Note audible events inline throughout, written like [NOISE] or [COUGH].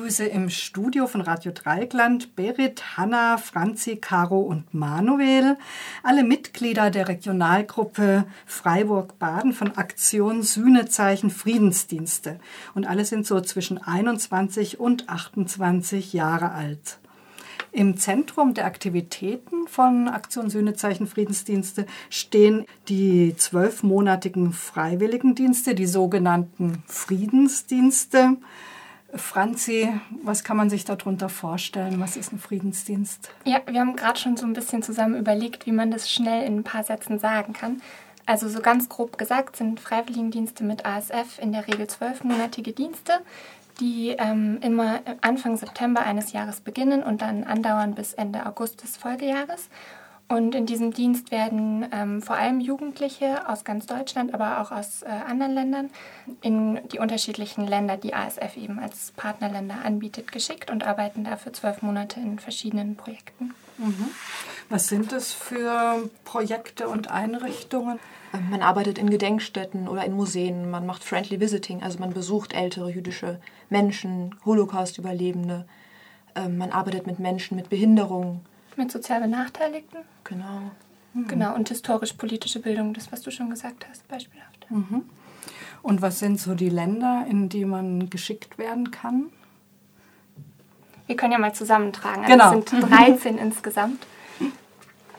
begrüße im Studio von Radio Dreigland Berit, Hanna, Franzi, Caro und Manuel, alle Mitglieder der Regionalgruppe Freiburg-Baden von Aktion Sühnezeichen Friedensdienste. Und alle sind so zwischen 21 und 28 Jahre alt. Im Zentrum der Aktivitäten von Aktion Sühnezeichen Friedensdienste stehen die zwölfmonatigen Freiwilligendienste, die sogenannten Friedensdienste. Franzi, was kann man sich darunter vorstellen? Was ist ein Friedensdienst? Ja, wir haben gerade schon so ein bisschen zusammen überlegt, wie man das schnell in ein paar Sätzen sagen kann. Also so ganz grob gesagt sind Freiwilligendienste mit ASF in der Regel zwölfmonatige Dienste, die ähm, immer Anfang September eines Jahres beginnen und dann andauern bis Ende August des Folgejahres. Und in diesem Dienst werden ähm, vor allem Jugendliche aus ganz Deutschland, aber auch aus äh, anderen Ländern in die unterschiedlichen Länder, die ASF eben als Partnerländer anbietet, geschickt und arbeiten dafür zwölf Monate in verschiedenen Projekten. Mhm. Was sind das für Projekte und Einrichtungen? Ähm, man arbeitet in Gedenkstätten oder in Museen, man macht Friendly Visiting, also man besucht ältere jüdische Menschen, Holocaust-Überlebende. Ähm, man arbeitet mit Menschen mit Behinderungen. Mit sozial Benachteiligten? Genau. Mhm. Genau, und historisch-politische Bildung, das, was du schon gesagt hast, beispielhaft. Mhm. Und was sind so die Länder, in die man geschickt werden kann? Wir können ja mal zusammentragen. Also genau. Es sind [LAUGHS] 13 insgesamt.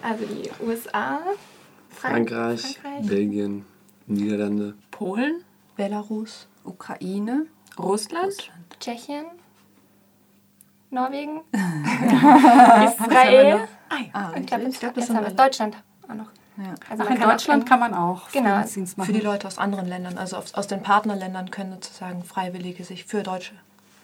Also die USA, Frank Frankreich, Frankreich, Belgien, Niederlande, Polen, Belarus, Ukraine, Russland, Tschechien, Norwegen, [LAUGHS] Israel. Ah, Ich glaube, ich glaub, das haben wir. Deutschland auch noch. Ja. Also Ach, in kann Deutschland kann man auch Genau. Friedensdienst machen. Für die Leute aus anderen Ländern, also aus, aus den Partnerländern können sozusagen Freiwillige sich für deutsche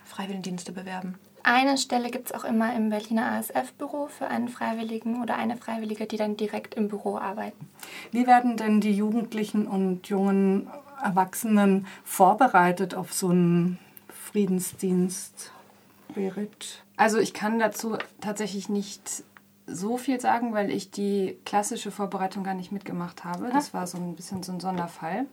Freiwilligendienste bewerben. Eine Stelle gibt es auch immer im Berliner ASF-Büro für einen Freiwilligen oder eine Freiwillige, die dann direkt im Büro arbeiten. Wie werden denn die Jugendlichen und jungen Erwachsenen vorbereitet auf so einen Friedensdienst, Berit? Also ich kann dazu tatsächlich nicht so viel sagen, weil ich die klassische Vorbereitung gar nicht mitgemacht habe. Das war so ein bisschen so ein Sonderfall.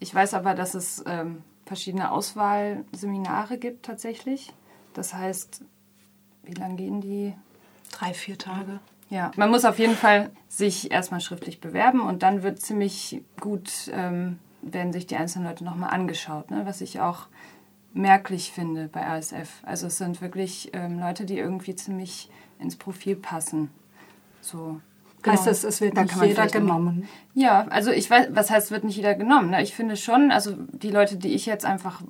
Ich weiß aber, dass es ähm, verschiedene Auswahlseminare gibt tatsächlich. Das heißt, wie lange gehen die? Drei, vier Tage. Ja, man muss auf jeden Fall sich erstmal schriftlich bewerben und dann wird ziemlich gut, ähm, werden sich die einzelnen Leute nochmal angeschaut, ne? was ich auch merklich finde bei ASF. Also es sind wirklich ähm, Leute, die irgendwie ziemlich ins Profil passen. So. Heißt das, es wird Da nicht jeder genommen? Ja, also ich weiß, was heißt, wird nicht jeder genommen. Ne? Ich finde schon, also die Leute, die ich jetzt einfach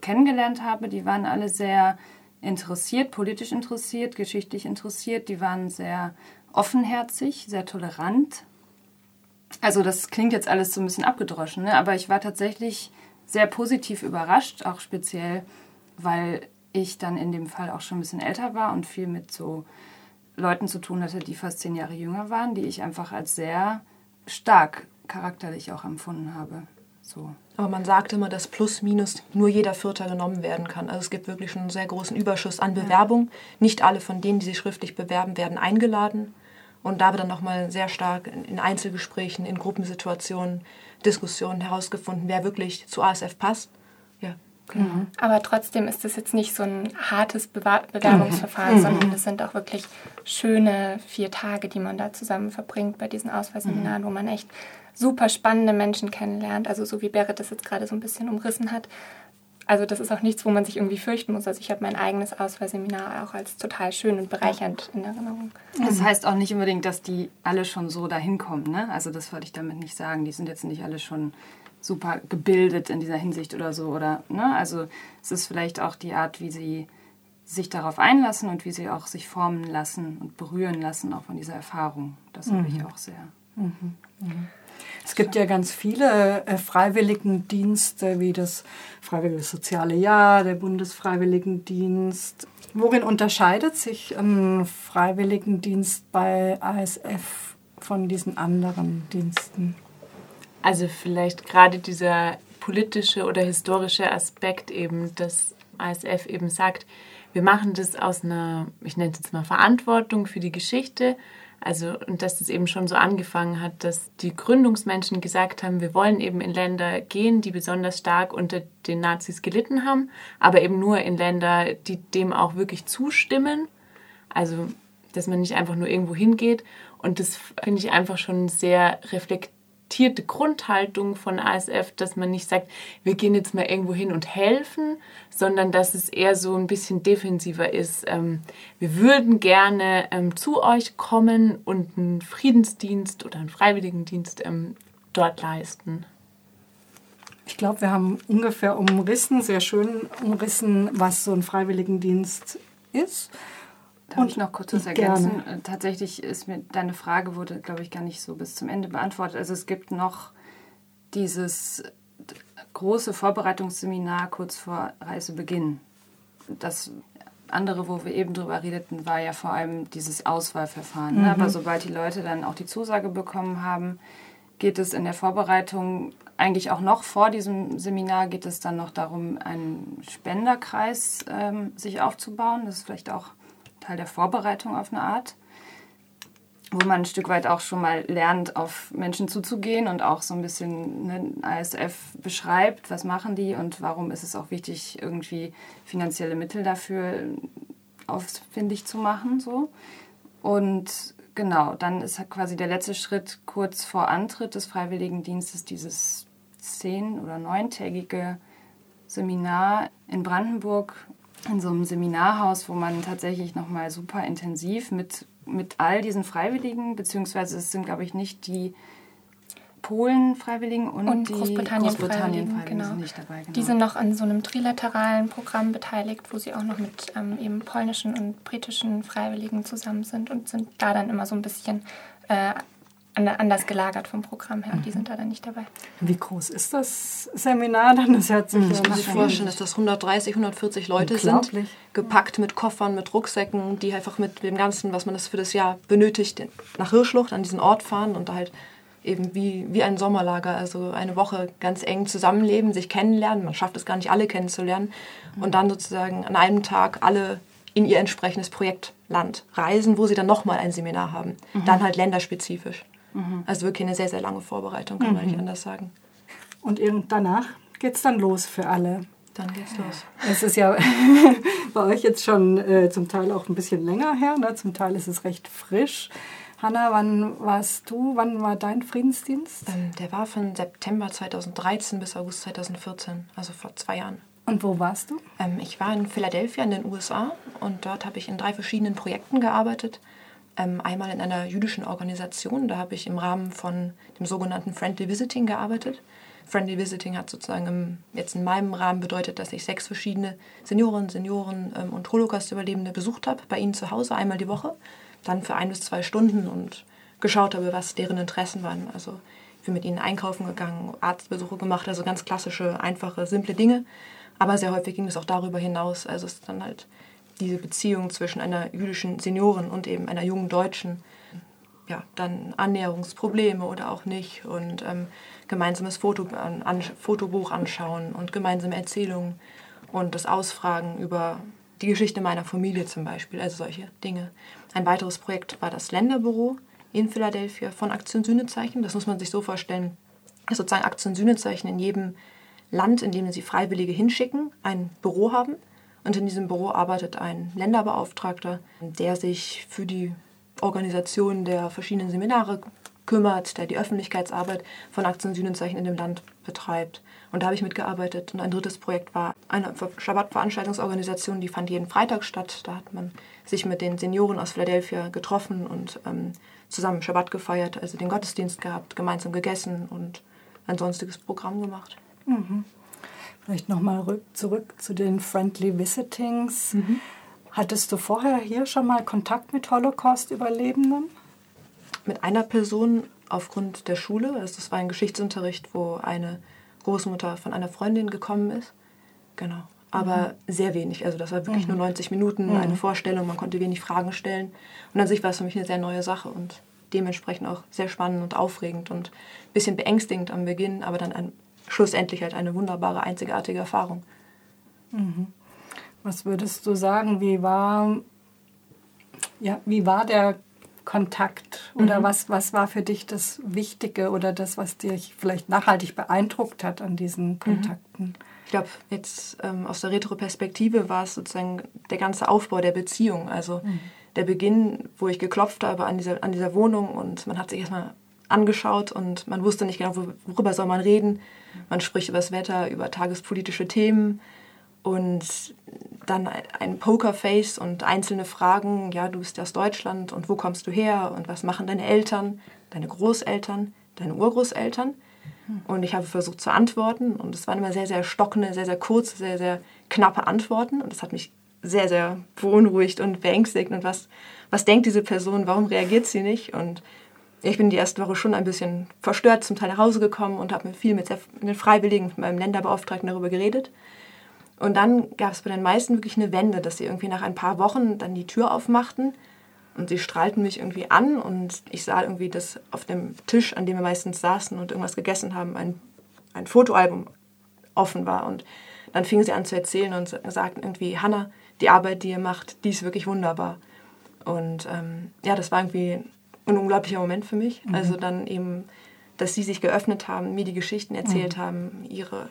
kennengelernt habe, die waren alle sehr interessiert, politisch interessiert, geschichtlich interessiert, die waren sehr offenherzig, sehr tolerant. Also das klingt jetzt alles so ein bisschen abgedroschen, ne? aber ich war tatsächlich sehr positiv überrascht, auch speziell, weil ich dann in dem Fall auch schon ein bisschen älter war und viel mit so Leuten zu tun hatte, die fast zehn Jahre jünger waren, die ich einfach als sehr stark charakterlich auch empfunden habe. So. Aber man sagt immer, dass plus minus nur jeder Vierter genommen werden kann. Also es gibt wirklich schon einen sehr großen Überschuss an Bewerbung. Nicht alle von denen, die sich schriftlich bewerben, werden eingeladen. Und da wird dann nochmal sehr stark in in Einzelgesprächen, in Gruppensituationen, Diskussionen herausgefunden, wer wirklich zu ASF passt. Ja, genau. Aber trotzdem ist es jetzt nicht so ein hartes Bewa Bewerbungsverfahren, sondern es sind auch wirklich schöne vier Tage, die man da zusammen verbringt bei diesen Auswahlseminaren, wo man echt super spannende Menschen kennenlernt. Also so wie Berit das jetzt gerade so ein bisschen umrissen hat. Also das ist auch nichts, wo man sich irgendwie fürchten muss. Also ich habe mein eigenes Auswahlseminar auch als total schön und bereichernd in Erinnerung. Das heißt auch nicht unbedingt, dass die alle schon so dahin kommen. Ne? Also das wollte ich damit nicht sagen. Die sind jetzt nicht alle schon super gebildet in dieser Hinsicht oder so. Oder, ne? Also es ist vielleicht auch die Art, wie sie sich darauf einlassen und wie sie auch sich formen lassen und berühren lassen, auch von dieser Erfahrung. Das habe ich auch sehr. Es gibt ja ganz viele äh, Freiwilligendienste, wie das Freiwillige Soziale Jahr, der Bundesfreiwilligendienst. Worin unterscheidet sich ein Freiwilligendienst bei ASF von diesen anderen Diensten? Also vielleicht gerade dieser politische oder historische Aspekt eben, dass ASF eben sagt, wir machen das aus einer, ich nenne es jetzt mal Verantwortung für die Geschichte, Also, und dass das eben schon so angefangen hat, dass die Gründungsmenschen gesagt haben, wir wollen eben in Länder gehen, die besonders stark unter den Nazis gelitten haben, aber eben nur in Länder, die dem auch wirklich zustimmen. Also, dass man nicht einfach nur irgendwo hingeht. Und das finde ich einfach schon sehr reflektiert akzeptierte Grundhaltung von ASF, dass man nicht sagt, wir gehen jetzt mal irgendwo hin und helfen, sondern dass es eher so ein bisschen defensiver ist. Ähm, wir würden gerne ähm, zu euch kommen und einen Friedensdienst oder einen Freiwilligendienst ähm, dort leisten. Ich glaube, wir haben ungefähr umrissen, sehr schön umrissen, was so ein Freiwilligendienst ist. Darf ich noch kurz was ergänzen? Gerne. Äh, tatsächlich ist mir deine Frage wurde, glaube ich, gar nicht so bis zum Ende beantwortet. Also es gibt noch dieses große Vorbereitungsseminar kurz vor Reisebeginn. Das andere, wo wir eben drüber redeten, war ja vor allem dieses Auswahlverfahren. Mhm. Aber sobald die Leute dann auch die Zusage bekommen haben, geht es in der Vorbereitung eigentlich auch noch vor diesem Seminar geht es dann noch darum, einen Spenderkreis ähm, sich aufzubauen. Das ist vielleicht auch Teil der Vorbereitung auf eine Art, wo man ein Stück weit auch schon mal lernt, auf Menschen zuzugehen und auch so ein bisschen ne, ASF beschreibt, was machen die und warum ist es auch wichtig, irgendwie finanzielle Mittel dafür ausfindig zu machen. So. Und genau, dann ist quasi der letzte Schritt kurz vor Antritt des Freiwilligendienstes dieses zehn- oder neuntägige Seminar in Brandenburg in so einem Seminarhaus, wo man tatsächlich nochmal super intensiv mit, mit all diesen Freiwilligen, beziehungsweise es sind, glaube ich, nicht die Polen-Freiwilligen und, und die Großbritannien-Freiwilligen, genau. sind nicht dabei. Genau. Die sind noch an so einem trilateralen Programm beteiligt, wo sie auch noch mit ähm, eben polnischen und britischen Freiwilligen zusammen sind und sind da dann immer so ein bisschen äh, anders gelagert vom Programm her. Mhm. Die sind da dann nicht dabei. Wie groß ist das Seminar dann? Das hört sich mhm. ja sich vorstellen, dass das 130, 140 Leute sind, gepackt mit Koffern, mit Rucksäcken, die einfach mit dem Ganzen, was man das für das Jahr benötigt, nach Hirschlucht an diesen Ort fahren und da halt eben wie, wie ein Sommerlager, also eine Woche ganz eng zusammenleben, sich kennenlernen. Man schafft es gar nicht, alle kennenzulernen. Und dann sozusagen an einem Tag alle in ihr entsprechendes Projektland reisen, wo sie dann nochmal ein Seminar haben. Mhm. Dann halt länderspezifisch. Mhm. Also wirklich eine sehr, sehr lange Vorbereitung, kann man nicht mhm. anders sagen. Und danach geht es dann los für alle. Dann geht's los. Es ist ja [LAUGHS] bei euch jetzt schon äh, zum Teil auch ein bisschen länger her, ne? zum Teil ist es recht frisch. Hanna, wann warst du, wann war dein Friedensdienst? Ähm, der war von September 2013 bis August 2014, also vor zwei Jahren. Und wo warst du? Ähm, ich war in Philadelphia in den USA und dort habe ich in drei verschiedenen Projekten gearbeitet einmal in einer jüdischen Organisation. Da habe ich im Rahmen von dem sogenannten Friendly Visiting gearbeitet. Friendly Visiting hat sozusagen im, jetzt in meinem Rahmen bedeutet, dass ich sechs verschiedene Senioren, Senioren ähm, und Holocaust-Überlebende besucht habe, bei ihnen zu Hause einmal die Woche, dann für ein bis zwei Stunden und geschaut habe, was deren Interessen waren. Also ich bin mit ihnen einkaufen gegangen, Arztbesuche gemacht, also ganz klassische, einfache, simple Dinge. Aber sehr häufig ging es auch darüber hinaus. Also es ist dann halt diese Beziehung zwischen einer jüdischen Seniorin und eben einer jungen Deutschen, ja, dann Annäherungsprobleme oder auch nicht und ähm, gemeinsames Foto, an, Fotobuch anschauen und gemeinsame Erzählungen und das Ausfragen über die Geschichte meiner Familie zum Beispiel, also solche Dinge. Ein weiteres Projekt war das Länderbüro in Philadelphia von Aktion Sühnezeichen. Das muss man sich so vorstellen, dass sozusagen Aktion Sühnezeichen in jedem Land, in dem sie Freiwillige hinschicken, ein Büro haben und in diesem Büro arbeitet ein Länderbeauftragter, der sich für die Organisation der verschiedenen Seminare kümmert, der die Öffentlichkeitsarbeit von Aktion Sühnenzeichen in dem Land betreibt. Und da habe ich mitgearbeitet. Und ein drittes Projekt war eine Schabbat-Veranstaltungsorganisation, die fand jeden Freitag statt. Da hat man sich mit den Senioren aus Philadelphia getroffen und ähm, zusammen Schabbat gefeiert, also den Gottesdienst gehabt, gemeinsam gegessen und ein sonstiges Programm gemacht. Mhm. Vielleicht nochmal zurück zu den Friendly Visitings. Mhm. Hattest du vorher hier schon mal Kontakt mit Holocaust-Überlebenden? Mit einer Person aufgrund der Schule. Also das war ein Geschichtsunterricht, wo eine Großmutter von einer Freundin gekommen ist. Genau. Aber mhm. sehr wenig. Also das war wirklich mhm. nur 90 Minuten, mhm. eine Vorstellung, man konnte wenig Fragen stellen. Und an sich war es für mich eine sehr neue Sache und dementsprechend auch sehr spannend und aufregend und ein bisschen beängstigend am Beginn, aber dann schlussendlich halt eine wunderbare, einzigartige Erfahrung. Mhm. Was würdest du sagen, wie war, ja, wie war der Kontakt Oder mhm. was, was war für dich das Wichtige oder das, was dich vielleicht nachhaltig beeindruckt hat an diesen mhm. Kontakten? Ich glaube, jetzt ähm, aus der Retroperspektive war es sozusagen der ganze Aufbau der Beziehung. Also mhm. der Beginn, wo ich geklopft habe an dieser, an dieser Wohnung und man hat sich erstmal angeschaut und man wusste nicht genau, worüber soll man reden. Man spricht über das Wetter, über tagespolitische Themen und dann ein Pokerface und einzelne Fragen. Ja, du bist aus Deutschland und wo kommst du her und was machen deine Eltern, deine Großeltern, deine Urgroßeltern? Und ich habe versucht zu antworten und es waren immer sehr, sehr stockende, sehr, sehr kurze, sehr, sehr knappe Antworten und das hat mich sehr, sehr beunruhigt und beängstigt und was, was denkt diese Person, warum reagiert sie nicht und ich bin die erste Woche schon ein bisschen verstört zum Teil nach Hause gekommen und habe viel mit den Freiwilligen, mit meinem Länderbeauftragten darüber geredet. Und dann gab es bei den meisten wirklich eine Wende, dass sie irgendwie nach ein paar Wochen dann die Tür aufmachten und sie strahlten mich irgendwie an und ich sah irgendwie, dass auf dem Tisch, an dem wir meistens saßen und irgendwas gegessen haben, ein, ein Fotoalbum offen war. Und dann fingen sie an zu erzählen und sagten irgendwie, Hanna, die Arbeit, die ihr macht, die ist wirklich wunderbar. Und ähm, ja, das war irgendwie ein unglaublicher Moment für mich. Mhm. Also dann eben, dass sie sich geöffnet haben, mir die Geschichten erzählt mhm. haben, ihre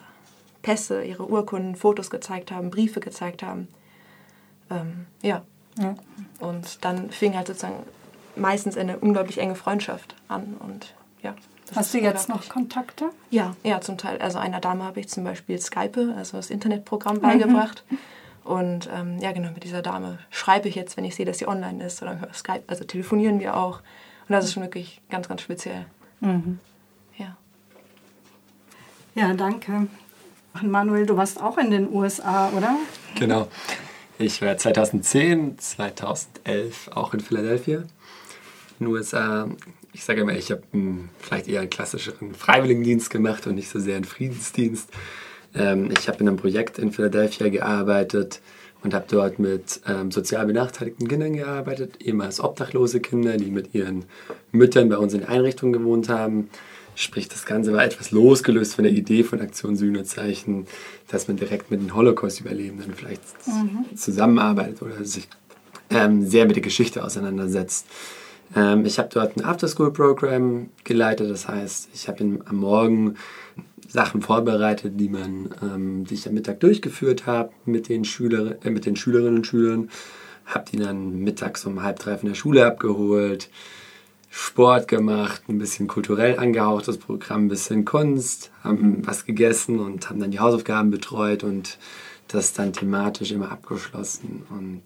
Pässe, ihre Urkunden, Fotos gezeigt haben, Briefe gezeigt haben. Ähm, ja. ja. Und dann fing halt sozusagen meistens eine unglaublich enge Freundschaft an und ja. Hast du jetzt noch Kontakte? Ja, ja, zum Teil. Also einer Dame habe ich zum Beispiel Skype, also das Internetprogramm, [LAUGHS] beigebracht. Und ähm, ja, genau, mit dieser Dame schreibe ich jetzt, wenn ich sehe, dass sie online ist oder Skype, also telefonieren wir auch. Und das ist schon wirklich ganz, ganz speziell. Mhm. Ja. Ja, danke. Manuel, du warst auch in den USA, oder? Genau. Ich war 2010, 2011 auch in Philadelphia, in den USA. Ich sage immer, ich habe vielleicht eher einen klassischeren Freiwilligendienst gemacht und nicht so sehr einen Friedensdienst. Ähm, ich habe in einem Projekt in Philadelphia gearbeitet und habe dort mit ähm, sozial benachteiligten Kindern gearbeitet, ehemals obdachlose Kinder, die mit ihren Müttern bei uns in Einrichtungen gewohnt haben. Sprich, das Ganze war etwas losgelöst von der Idee von Aktion Sühnezeichen, dass man direkt mit den Holocaust-Überlebenden vielleicht mhm. zusammenarbeitet oder sich ähm, sehr mit der Geschichte auseinandersetzt. Ähm, ich habe dort ein After-School-Programm geleitet, das heißt, ich habe am Morgen Sachen vorbereitet, die man, ähm, die ich am Mittag durchgeführt habe mit den äh, mit den Schülerinnen und Schülern, habe die dann mittags um halb drei von der Schule abgeholt, Sport gemacht, ein bisschen kulturell angehauchtes Programm, ein bisschen Kunst, haben was gegessen und haben dann die Hausaufgaben betreut und das dann thematisch immer abgeschlossen. Und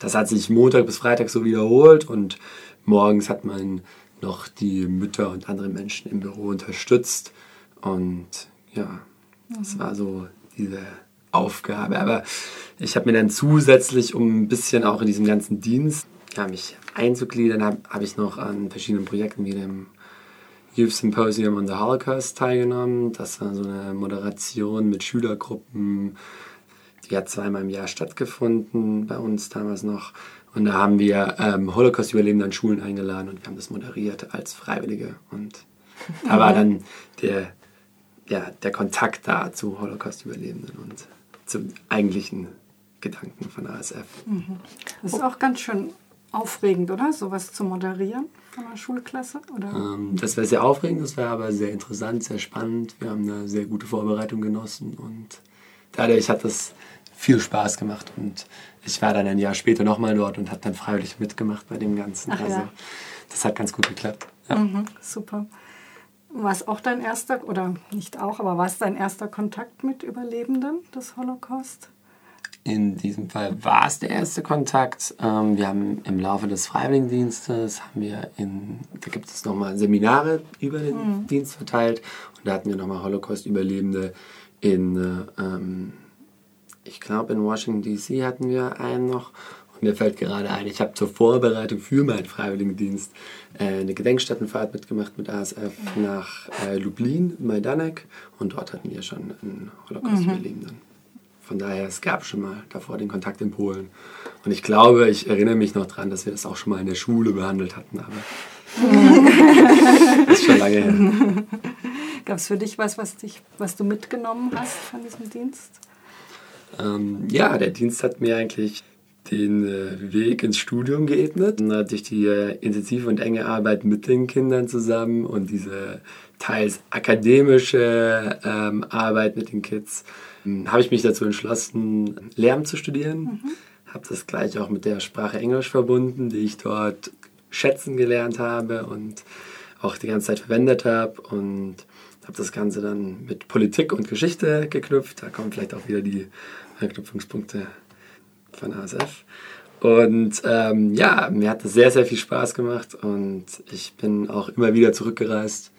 das hat sich Montag bis Freitag so wiederholt und morgens hat man noch die Mütter und andere Menschen im Büro unterstützt und ja, das war so diese Aufgabe. Aber ich habe mir dann zusätzlich, um ein bisschen auch in diesem ganzen Dienst ja, mich einzugliedern, habe hab ich noch an verschiedenen Projekten wie dem Youth Symposium on the Holocaust teilgenommen. Das war so eine Moderation mit Schülergruppen. Die hat zweimal im Jahr stattgefunden bei uns damals noch. Und da haben wir ähm, Holocaust-Überlebende an Schulen eingeladen und wir haben das moderiert als Freiwillige. Und da war dann der ja, der Kontakt da zu Holocaust-Überlebenden und zum eigentlichen Gedanken von ASF. Mhm. Das ist auch ganz schön aufregend, oder? Sowas zu moderieren von einer Schulklasse? Oder? Ähm, das wäre sehr aufregend, das wäre aber sehr interessant, sehr spannend. Wir haben eine sehr gute Vorbereitung genossen und dadurch hat das viel Spaß gemacht und ich war dann ein Jahr später nochmal dort und habe dann freiwillig mitgemacht bei dem Ganzen. Ach, also ja. das hat ganz gut geklappt. Ja. Mhm, super. War es auch dein erster, oder nicht auch, aber war es dein erster Kontakt mit Überlebenden des Holocaust? In diesem Fall war es der erste Kontakt. Ähm, wir haben im Laufe des Freiwilligendienstes, haben wir in, da gibt es nochmal Seminare über den mhm. Dienst verteilt und da hatten wir nochmal Holocaust-Überlebende in, äh, ähm, ich glaube in Washington DC hatten wir einen noch mir fällt gerade ein, ich habe zur Vorbereitung für meinen Freiwilligendienst äh, eine Gedenkstättenfahrt mitgemacht mit ASF nach äh, Lublin, Majdanek und dort hatten wir schon einen Holocaust-Überlebenden. Mhm. Von daher, es gab schon mal davor den Kontakt in Polen. Und ich glaube, ich erinnere mich noch daran, dass wir das auch schon mal in der Schule behandelt hatten, aber das [LAUGHS] [LAUGHS] ist schon lange her. Gab es für dich was, was, dich, was du mitgenommen hast von diesem Dienst? Ähm, ja, der Dienst hat mir eigentlich den äh, Weg ins Studium geebnet. Und durch die äh, intensive und enge Arbeit mit den Kindern zusammen und diese teils akademische ähm, Arbeit mit den Kids ähm, habe ich mich dazu entschlossen, Lehramt zu studieren. Mhm. Habe das gleich auch mit der Sprache Englisch verbunden, die ich dort schätzen gelernt habe und auch die ganze Zeit verwendet habe. Und habe das Ganze dann mit Politik und Geschichte geknüpft. Da kommen vielleicht auch wieder die Anknüpfungspunkte von ASF. Und ähm, ja, mir hat das sehr, sehr viel Spaß gemacht und ich bin auch immer wieder zurückgereist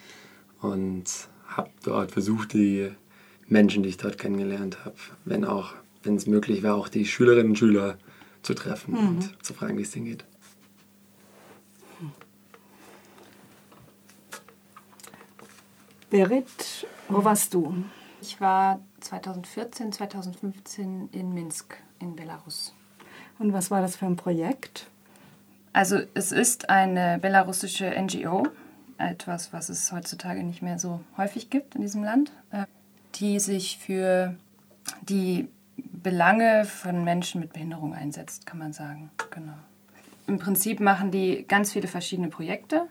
und habe dort versucht, die Menschen, die ich dort kennengelernt habe, wenn auch, wenn es möglich war, auch die Schülerinnen und Schüler zu treffen mhm. und zu fragen, wie es denen geht. Berit, wo warst du? Ich war 2014, 2015 in Minsk in Belarus. Und was war das für ein Projekt? Also es ist eine belarussische NGO, etwas, was es heutzutage nicht mehr so häufig gibt in diesem Land, äh, die sich für die Belange von Menschen mit Behinderung einsetzt, kann man sagen. Genau. Im Prinzip machen die ganz viele verschiedene Projekte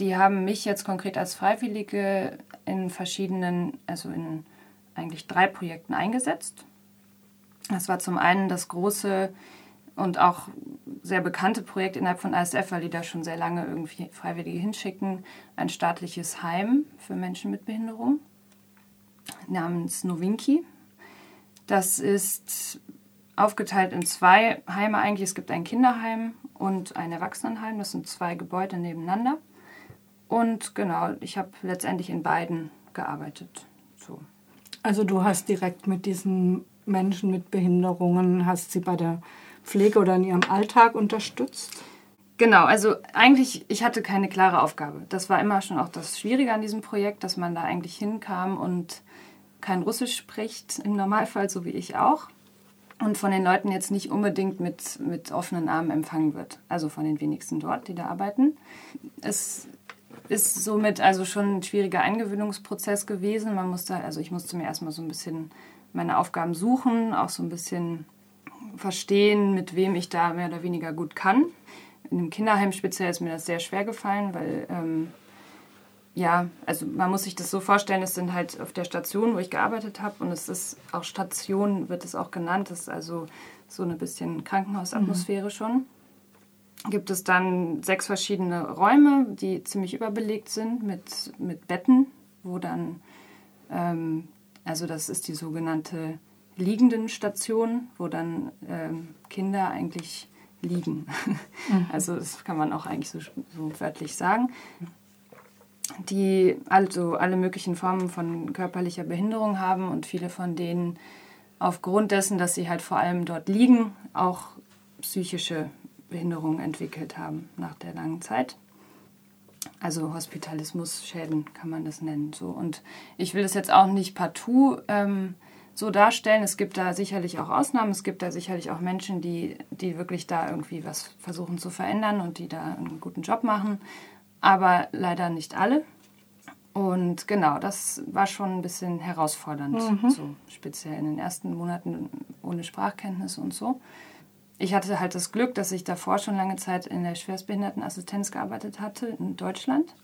die haben mich jetzt konkret als Freiwillige in verschiedenen, also in eigentlich drei Projekten eingesetzt. Das war zum einen das große und auch sehr bekannte Projekt innerhalb von ASF, weil die da schon sehr lange irgendwie Freiwillige hinschicken, ein staatliches Heim für Menschen mit Behinderung namens Novinki. Das ist aufgeteilt in zwei Heime eigentlich. Es gibt ein Kinderheim und ein Erwachsenenheim. Das sind zwei Gebäude nebeneinander. Und genau, ich habe letztendlich in beiden gearbeitet. So. Also du hast direkt mit diesen Menschen mit Behinderungen, hast sie bei der Pflege oder in ihrem Alltag unterstützt? Genau, also eigentlich, ich hatte keine klare Aufgabe. Das war immer schon auch das Schwierige an diesem Projekt, dass man da eigentlich hinkam und kein Russisch spricht, im Normalfall, so wie ich auch. Und von den Leuten jetzt nicht unbedingt mit, mit offenen Armen empfangen wird. Also von den wenigsten dort, die da arbeiten. Es ist somit also schon ein schwieriger Eingewöhnungsprozess gewesen. Man musste, also ich musste mir erstmal so ein bisschen meine Aufgaben suchen, auch so ein bisschen verstehen, mit wem ich da mehr oder weniger gut kann. In dem Kinderheim speziell ist mir das sehr schwer gefallen, weil ähm, ja, also man muss sich das so vorstellen, es sind halt auf der Station, wo ich gearbeitet habe und es ist auch Station, wird es auch genannt, das ist also so eine bisschen Krankenhausatmosphäre mhm. schon gibt es dann sechs verschiedene Räume, die ziemlich überbelegt sind mit, mit Betten, wo dann, ähm, also das ist die sogenannte liegenden Station, wo dann ähm, Kinder eigentlich liegen. Mhm. [LAUGHS] Also das kann man auch eigentlich so, so wörtlich sagen. Die also alle möglichen Formen von körperlicher Behinderung haben und viele von denen aufgrund dessen, dass sie halt vor allem dort liegen, auch psychische Behinderungen entwickelt haben nach der langen Zeit. Also Hospitalismus-Schäden kann man das nennen. So. Und ich will das jetzt auch nicht partout ähm, so darstellen. Es gibt da sicherlich auch Ausnahmen. Es gibt da sicherlich auch Menschen, die, die wirklich da irgendwie was versuchen zu verändern und die da einen guten Job machen. Aber leider nicht alle. Und genau, das war schon ein bisschen herausfordernd, mhm. so speziell in den ersten Monaten ohne Sprachkenntnis und so ich hatte halt das Glück, dass ich davor schon lange Zeit in der Schwerstbehindertenassistenz gearbeitet hatte in Deutschland.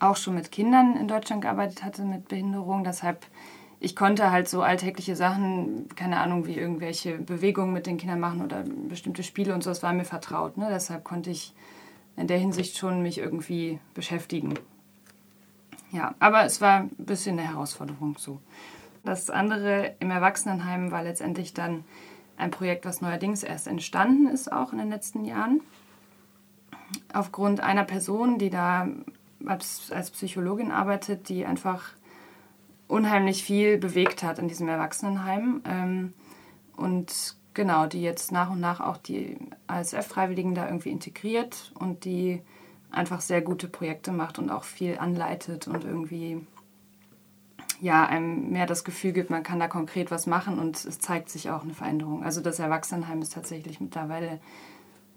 Auch schon mit Kindern in Deutschland gearbeitet hatte mit Behinderung. Deshalb, ich konnte halt so alltägliche Sachen, keine Ahnung, wie irgendwelche Bewegungen mit den Kindern machen oder bestimmte Spiele und so, das war mir vertraut. Ne? Deshalb konnte ich in der Hinsicht schon mich irgendwie beschäftigen. Ja, aber es war ein bisschen eine Herausforderung so. Das andere im Erwachsenenheim war letztendlich dann ein Projekt, was neuerdings erst entstanden ist, auch in den letzten Jahren. Aufgrund einer Person, die da als, als Psychologin arbeitet, die einfach unheimlich viel bewegt hat in diesem Erwachsenenheim. Ähm, und genau, die jetzt nach und nach auch die ASF-Freiwilligen da irgendwie integriert und die einfach sehr gute Projekte macht und auch viel anleitet und irgendwie ja, einem mehr das Gefühl gibt, man kann da konkret was machen und es zeigt sich auch eine Veränderung. Also das Erwachsenenheim ist tatsächlich mittlerweile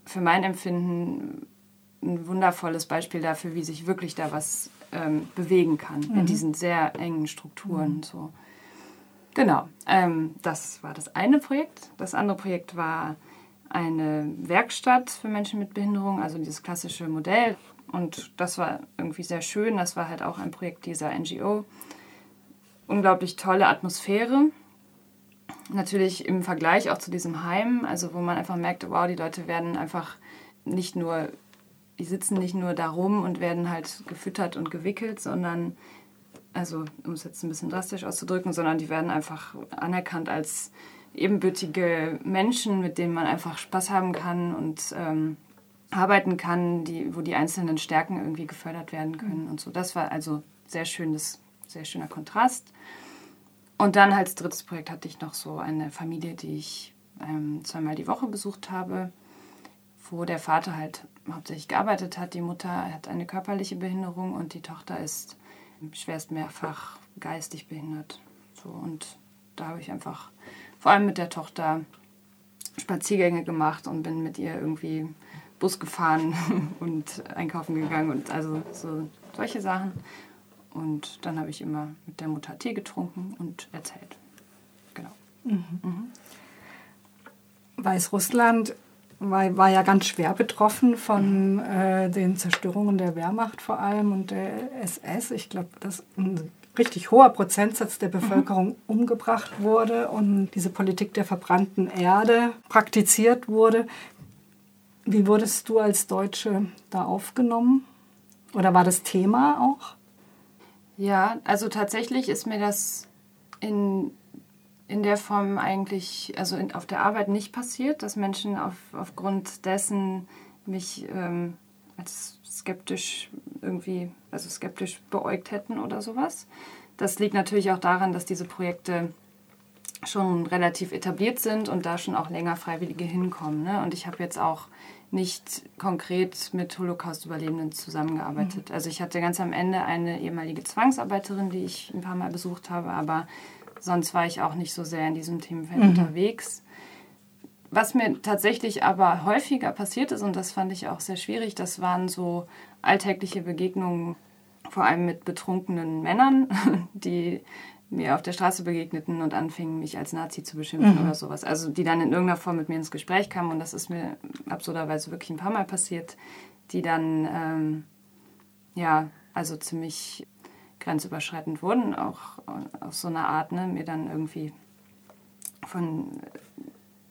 für mein Empfinden ein wundervolles Beispiel dafür, wie sich wirklich da was ähm, bewegen kann mhm. in diesen sehr engen Strukturen. Mhm. So. Genau, ähm, das war das eine Projekt. Das andere Projekt war eine Werkstatt für Menschen mit Behinderung, also dieses klassische Modell. Und das war irgendwie sehr schön. Das war halt auch ein Projekt dieser NGO. Unglaublich tolle Atmosphäre. Natürlich im Vergleich auch zu diesem Heim, also wo man einfach merkte, wow, die Leute werden einfach nicht nur, die sitzen nicht nur da rum und werden halt gefüttert und gewickelt, sondern also um es jetzt ein bisschen drastisch auszudrücken, sondern die werden einfach anerkannt als ebenbürtige Menschen, mit denen man einfach Spaß haben kann und ähm, arbeiten kann, die, wo die einzelnen Stärken irgendwie gefördert werden können und so. Das war also sehr schönes, sehr schöner Kontrast. Und dann als drittes Projekt hatte ich noch so eine Familie, die ich ähm, zweimal die Woche besucht habe, wo der Vater halt hauptsächlich gearbeitet hat. Die Mutter hat eine körperliche Behinderung und die Tochter ist schwerst mehrfach geistig behindert. So, und da habe ich einfach vor allem mit der Tochter Spaziergänge gemacht und bin mit ihr irgendwie Bus gefahren [LAUGHS] und einkaufen gegangen und also so solche Sachen. Und dann habe ich immer mit der Mutter Tee getrunken und erzählt. Genau. Mhm. Mhm. Weißrussland war, war ja ganz schwer betroffen von äh, den Zerstörungen der Wehrmacht vor allem und der SS. Ich glaube, dass ein richtig hoher Prozentsatz der Bevölkerung mhm. umgebracht wurde und diese Politik der verbrannten Erde praktiziert wurde. Wie wurdest du als Deutsche da aufgenommen? Oder war das Thema auch? Ja, also tatsächlich ist mir das in in der Form eigentlich, also in, auf der Arbeit nicht passiert, dass Menschen auf, aufgrund dessen mich ähm, als skeptisch irgendwie, also skeptisch beäugt hätten oder sowas. Das liegt natürlich auch daran, dass diese Projekte schon relativ etabliert sind und da schon auch länger Freiwillige hinkommen. Ne? Und ich habe jetzt auch nicht konkret mit Holocaust-Überlebenden zusammengearbeitet. Mhm. Also ich hatte ganz am Ende eine ehemalige Zwangsarbeiterin, die ich ein paar Mal besucht habe, aber sonst war ich auch nicht so sehr in diesem Themenfeld mhm. unterwegs. Was mir tatsächlich aber häufiger passiert ist, und das fand ich auch sehr schwierig, das waren so alltägliche Begegnungen, vor allem mit betrunkenen Männern, [LAUGHS] die mir auf der Straße begegneten und anfingen, mich als Nazi zu beschimpfen mhm. oder sowas. Also die dann in irgendeiner Form mit mir ins Gespräch kamen und das ist mir absurderweise wirklich ein paar Mal passiert, die dann, ähm, ja, also ziemlich grenzüberschreitend wurden, auch auf so eine Art, ne, mir dann irgendwie von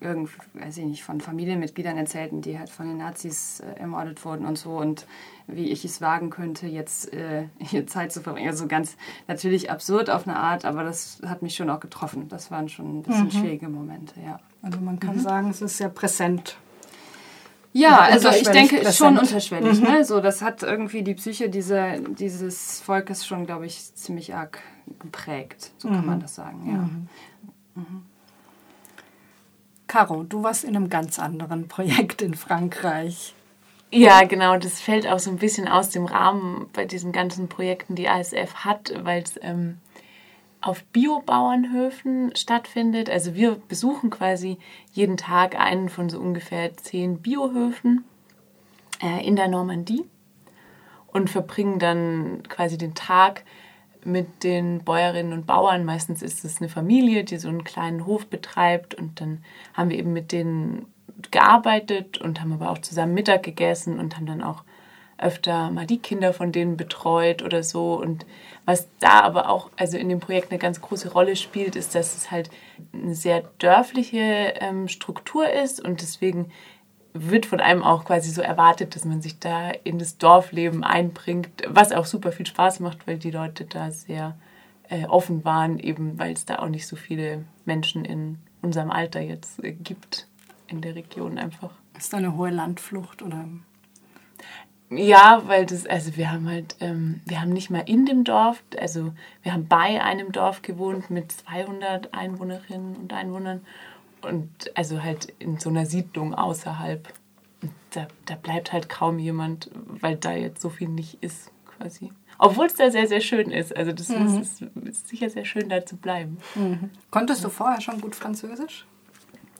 irgend, weiß ich nicht, von Familienmitgliedern erzählten, die halt von den Nazis äh, ermordet wurden und so und wie ich es wagen könnte, jetzt äh, [LAUGHS] hier Zeit zu verbringen. Also ganz natürlich absurd auf eine Art, aber das hat mich schon auch getroffen. Das waren schon ein bisschen mhm. schwierige Momente, ja. Also man kann mhm. sagen, es ist sehr präsent ja, also ich denke präsent. schon unterschwellig. Mhm. Ne? So, das hat irgendwie die Psyche diese, dieses Volkes schon, glaube ich, ziemlich arg geprägt. So mhm. kann man das sagen, ja. Caro, du warst in einem ganz anderen Projekt in Frankreich. Ja, genau. Das fällt auch so ein bisschen aus dem Rahmen bei diesen ganzen Projekten, die ASF hat, weil es ähm, auf Biobauernhöfen stattfindet. Also wir besuchen quasi jeden Tag einen von so ungefähr zehn Biohöfen äh, in der Normandie und verbringen dann quasi den Tag mit den Bäuerinnen und Bauern. Meistens ist es eine Familie, die so einen kleinen Hof betreibt und dann haben wir eben mit denen gearbeitet und haben aber auch zusammen Mittag gegessen und haben dann auch öfter mal die Kinder von denen betreut oder so. Und was da aber auch, also in dem Projekt eine ganz große Rolle spielt, ist, dass es halt eine sehr dörfliche ähm, Struktur ist und deswegen wird von einem auch quasi so erwartet, dass man sich da in das Dorfleben einbringt, was auch super viel Spaß macht, weil die Leute da sehr äh, offen waren, eben weil es da auch nicht so viele Menschen in unserem Alter jetzt äh, gibt in der Region einfach. Ist da eine hohe Landflucht oder? Ja, weil das, also wir haben halt, ähm, wir haben nicht mal in dem Dorf, also wir haben bei einem Dorf gewohnt mit 200 Einwohnerinnen und Einwohnern und also halt in so einer Siedlung außerhalb. Da, da bleibt halt kaum jemand, weil da jetzt so viel nicht ist quasi. Obwohl es da sehr, sehr schön ist. Also das mhm. ist, ist, sicher sehr schön, da zu bleiben. Mhm. Konntest du vorher schon gut Französisch?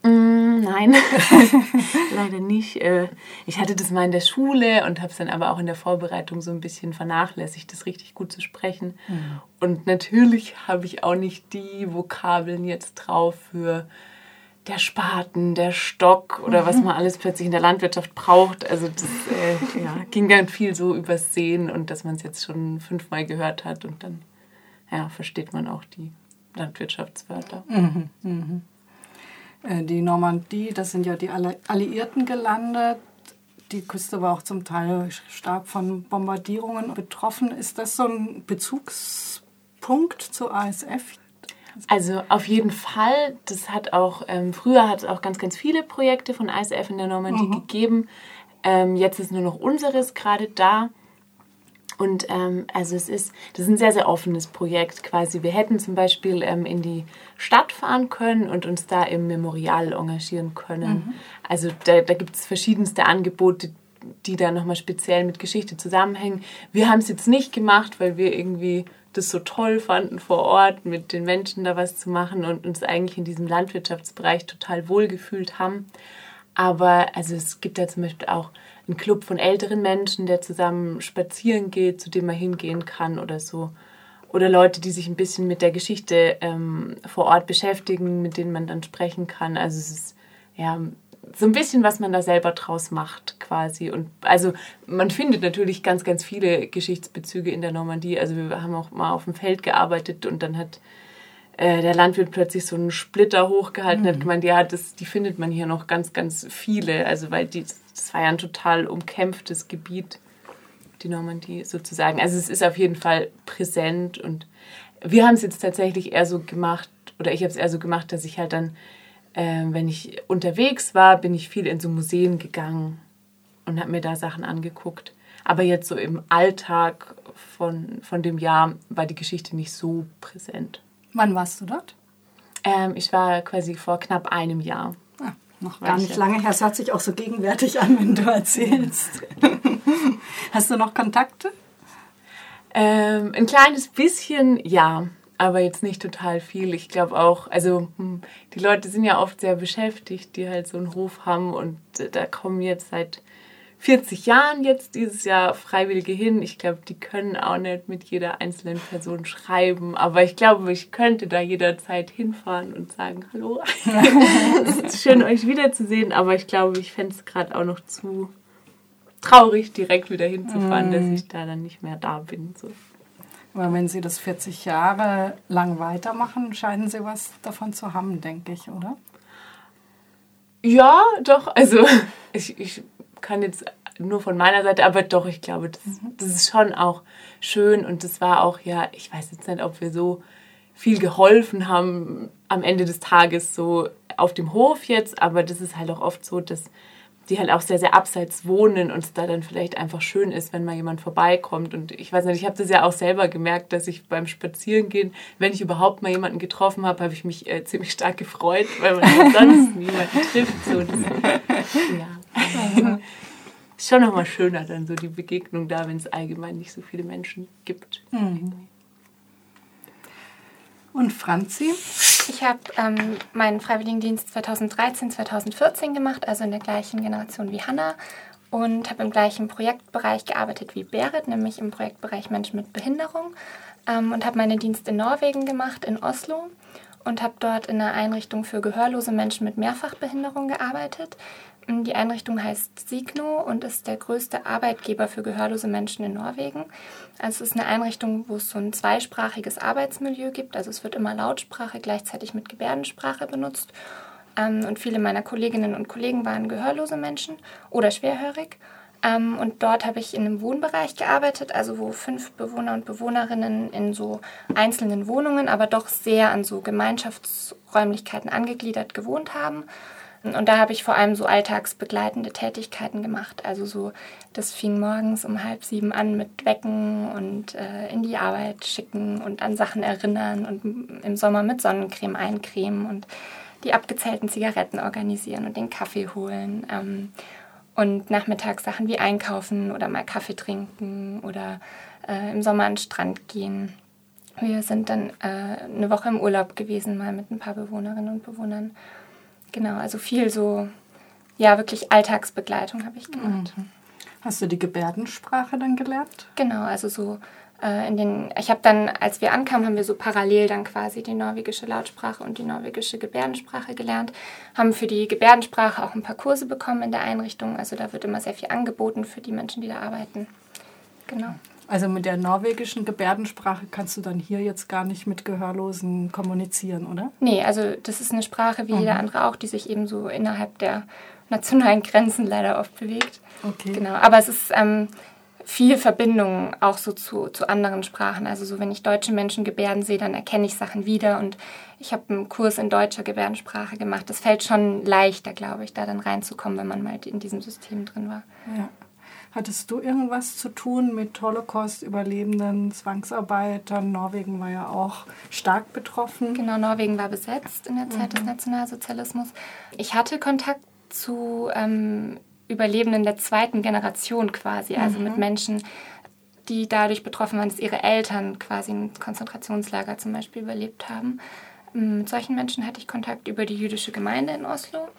Mm, Nein, [LAUGHS] [LAUGHS] leider nicht. Äh, ich hatte das mal in der Schule und habe es dann aber auch in der Vorbereitung so ein bisschen vernachlässigt, das richtig gut zu sprechen. Mhm. Und natürlich habe ich auch nicht die Vokabeln jetzt drauf für der Spaten, der Stock oder was mhm. man alles plötzlich in der Landwirtschaft braucht. Also das äh, [LAUGHS] ja, ging ganz viel so übers Sehen und dass man es jetzt schon fünfmal gehört hat und dann ja, versteht man auch die Landwirtschaftswörter. Mhm, mhm. Äh, die Normandie, das sind ja die Alliierten gelandet. Die Küste war auch zum Teil stark von Bombardierungen betroffen. Ist das so ein Bezugspunkt zur ASF? Also auf jeden Fall. Das hat auch ähm, früher hat es auch ganz ganz viele Projekte von ISF in der Normandie mhm. gegeben. Ähm, jetzt ist nur noch unseres gerade da. Und ähm, also es ist, das ist ein sehr, sehr offenes Projekt quasi. Wir hätten zum Beispiel ähm, in die Stadt fahren können und uns da im Memorial engagieren können. Mhm. Also da, da gibt es verschiedenste Angebote, die da nochmal speziell mit Geschichte zusammenhängen. Wir haben es jetzt nicht gemacht, weil wir irgendwie das so toll fanden, vor Ort mit den Menschen da was zu machen und uns eigentlich in diesem Landwirtschaftsbereich total wohlgefühlt haben. Aber also es gibt da zum Beispiel auch einen Club von älteren Menschen, der zusammen spazieren geht, zu dem man hingehen kann oder so. Oder Leute, die sich ein bisschen mit der Geschichte ähm, vor Ort beschäftigen, mit denen man dann sprechen kann. Also es ist ja so ein bisschen, was man da selber draus macht, quasi. Und also man findet natürlich ganz, ganz viele Geschichtsbezüge in der Normandie. Also wir haben auch mal auf dem Feld gearbeitet und dann hat äh, der Landwirt plötzlich so einen Splitter hochgehalten, mhm. hat gemeint, ja, das, die findet man hier noch ganz, ganz viele. Also weil die, das war ja ein total umkämpftes Gebiet, die Normandie sozusagen. Also es ist auf jeden Fall präsent und wir haben es jetzt tatsächlich eher so gemacht, oder ich habe es eher so gemacht, dass ich halt dann äh, wenn ich unterwegs war, bin ich viel in so Museen gegangen und habe mir da Sachen angeguckt. Aber jetzt so im Alltag von, von dem Jahr war die Geschichte nicht so präsent. Wann warst du dort? Ähm, ich war quasi vor knapp einem Jahr. Ah, noch gar nicht lange her. Es hört sich auch so gegenwärtig an, wenn du erzählst. [LAUGHS] Hast du noch Kontakte? Ähm, ein kleines bisschen, ja aber jetzt nicht total viel. Ich glaube auch, also hm, die Leute sind ja oft sehr beschäftigt, die halt so einen Hof haben und äh, da kommen jetzt seit 40 Jahren jetzt dieses Jahr Freiwillige hin. Ich glaube, die können auch nicht mit jeder einzelnen Person schreiben, aber ich glaube, ich könnte da jederzeit hinfahren und sagen, hallo, [LAUGHS] es ist schön, euch wiederzusehen, aber ich glaube, ich fände es gerade auch noch zu traurig, direkt wieder hinzufahren, mm. dass ich da dann nicht mehr da bin. So. Aber wenn Sie das 40 Jahre lang weitermachen, scheinen Sie was davon zu haben, denke ich, oder? Ja, doch. Also [LAUGHS] ich, ich kann jetzt nur von meiner Seite, aber doch, ich glaube, das, mhm. das ist schon auch schön und das war auch, ja, ich weiß jetzt nicht, ob wir so viel geholfen haben am Ende des Tages so auf dem Hof jetzt, aber das ist halt auch oft so, dass die halt auch sehr, sehr abseits wohnen und es da dann vielleicht einfach schön ist, wenn mal jemand vorbeikommt. Und ich weiß nicht, ich habe das ja auch selber gemerkt, dass ich beim Spazierengehen, wenn ich überhaupt mal jemanden getroffen habe, habe ich mich äh, ziemlich stark gefreut, weil man sonst [LAUGHS] niemanden trifft. So, das, ja. ist [LAUGHS] schon nochmal schöner dann so die Begegnung da, wenn es allgemein nicht so viele Menschen gibt. Mhm. Und Franzi? Ich habe ähm, meinen Freiwilligendienst 2013, 2014 gemacht, also in der gleichen Generation wie Hanna und habe im gleichen Projektbereich gearbeitet wie Berit, nämlich im Projektbereich Menschen mit Behinderung. Ähm, und habe meinen Dienst in Norwegen gemacht, in Oslo. Und habe dort in einer Einrichtung für gehörlose Menschen mit Mehrfachbehinderung gearbeitet. Die Einrichtung heißt Signo und ist der größte Arbeitgeber für gehörlose Menschen in Norwegen. Also es ist eine Einrichtung, wo es so ein zweisprachiges Arbeitsmilieu gibt. Also es wird immer Lautsprache gleichzeitig mit Gebärdensprache benutzt. Ähm, und viele meiner Kolleginnen und Kollegen waren gehörlose Menschen oder schwerhörig. Ähm, und dort habe ich in einem Wohnbereich gearbeitet, also wo fünf Bewohner und Bewohnerinnen in so einzelnen Wohnungen, aber doch sehr an so Gemeinschaftsräumlichkeiten angegliedert gewohnt haben. Und da habe ich vor allem so alltagsbegleitende Tätigkeiten gemacht. Also so, das fing morgens um halb sieben an mit Wecken und äh, in die Arbeit schicken und an Sachen erinnern und im Sommer mit Sonnencreme eincremen und die abgezählten Zigaretten organisieren und den Kaffee holen. Ähm, und nachmittags Sachen wie einkaufen oder mal Kaffee trinken oder äh, im Sommer an den Strand gehen. Wir sind dann äh, eine Woche im Urlaub gewesen, mal mit ein paar Bewohnerinnen und Bewohnern. Genau, also viel so, ja, wirklich Alltagsbegleitung habe ich gemacht. Mhm. Hast du die Gebärdensprache dann gelernt? Genau, also so äh, in den, ich habe dann, als wir ankamen, haben wir so parallel dann quasi die norwegische Lautsprache und die norwegische Gebärdensprache gelernt, haben für die Gebärdensprache auch ein paar Kurse bekommen in der Einrichtung, also da wird immer sehr viel angeboten für die Menschen, die da arbeiten. Genau. Also mit der norwegischen Gebärdensprache kannst du dann hier jetzt gar nicht mit Gehörlosen kommunizieren, oder? Nee, also das ist eine Sprache wie mhm. jeder andere auch, die sich eben so innerhalb der nationalen Grenzen leider oft bewegt. Okay. Genau, aber es ist ähm, viel Verbindung auch so zu, zu anderen Sprachen. Also so, wenn ich deutsche Menschen gebärden sehe, dann erkenne ich Sachen wieder und ich habe einen Kurs in deutscher Gebärdensprache gemacht. Das fällt schon leichter, glaube ich, da dann reinzukommen, wenn man mal in diesem System drin war. Ja. Hattest du irgendwas zu tun mit Holocaust-Überlebenden, Zwangsarbeitern? Norwegen war ja auch stark betroffen. Genau, Norwegen war besetzt in der Zeit mhm. des Nationalsozialismus. Ich hatte Kontakt zu ähm, Überlebenden der zweiten Generation quasi, also mhm. mit Menschen, die dadurch betroffen waren, dass ihre Eltern quasi ein Konzentrationslager zum Beispiel überlebt haben. Mit solchen Menschen hatte ich Kontakt über die jüdische Gemeinde in Oslo.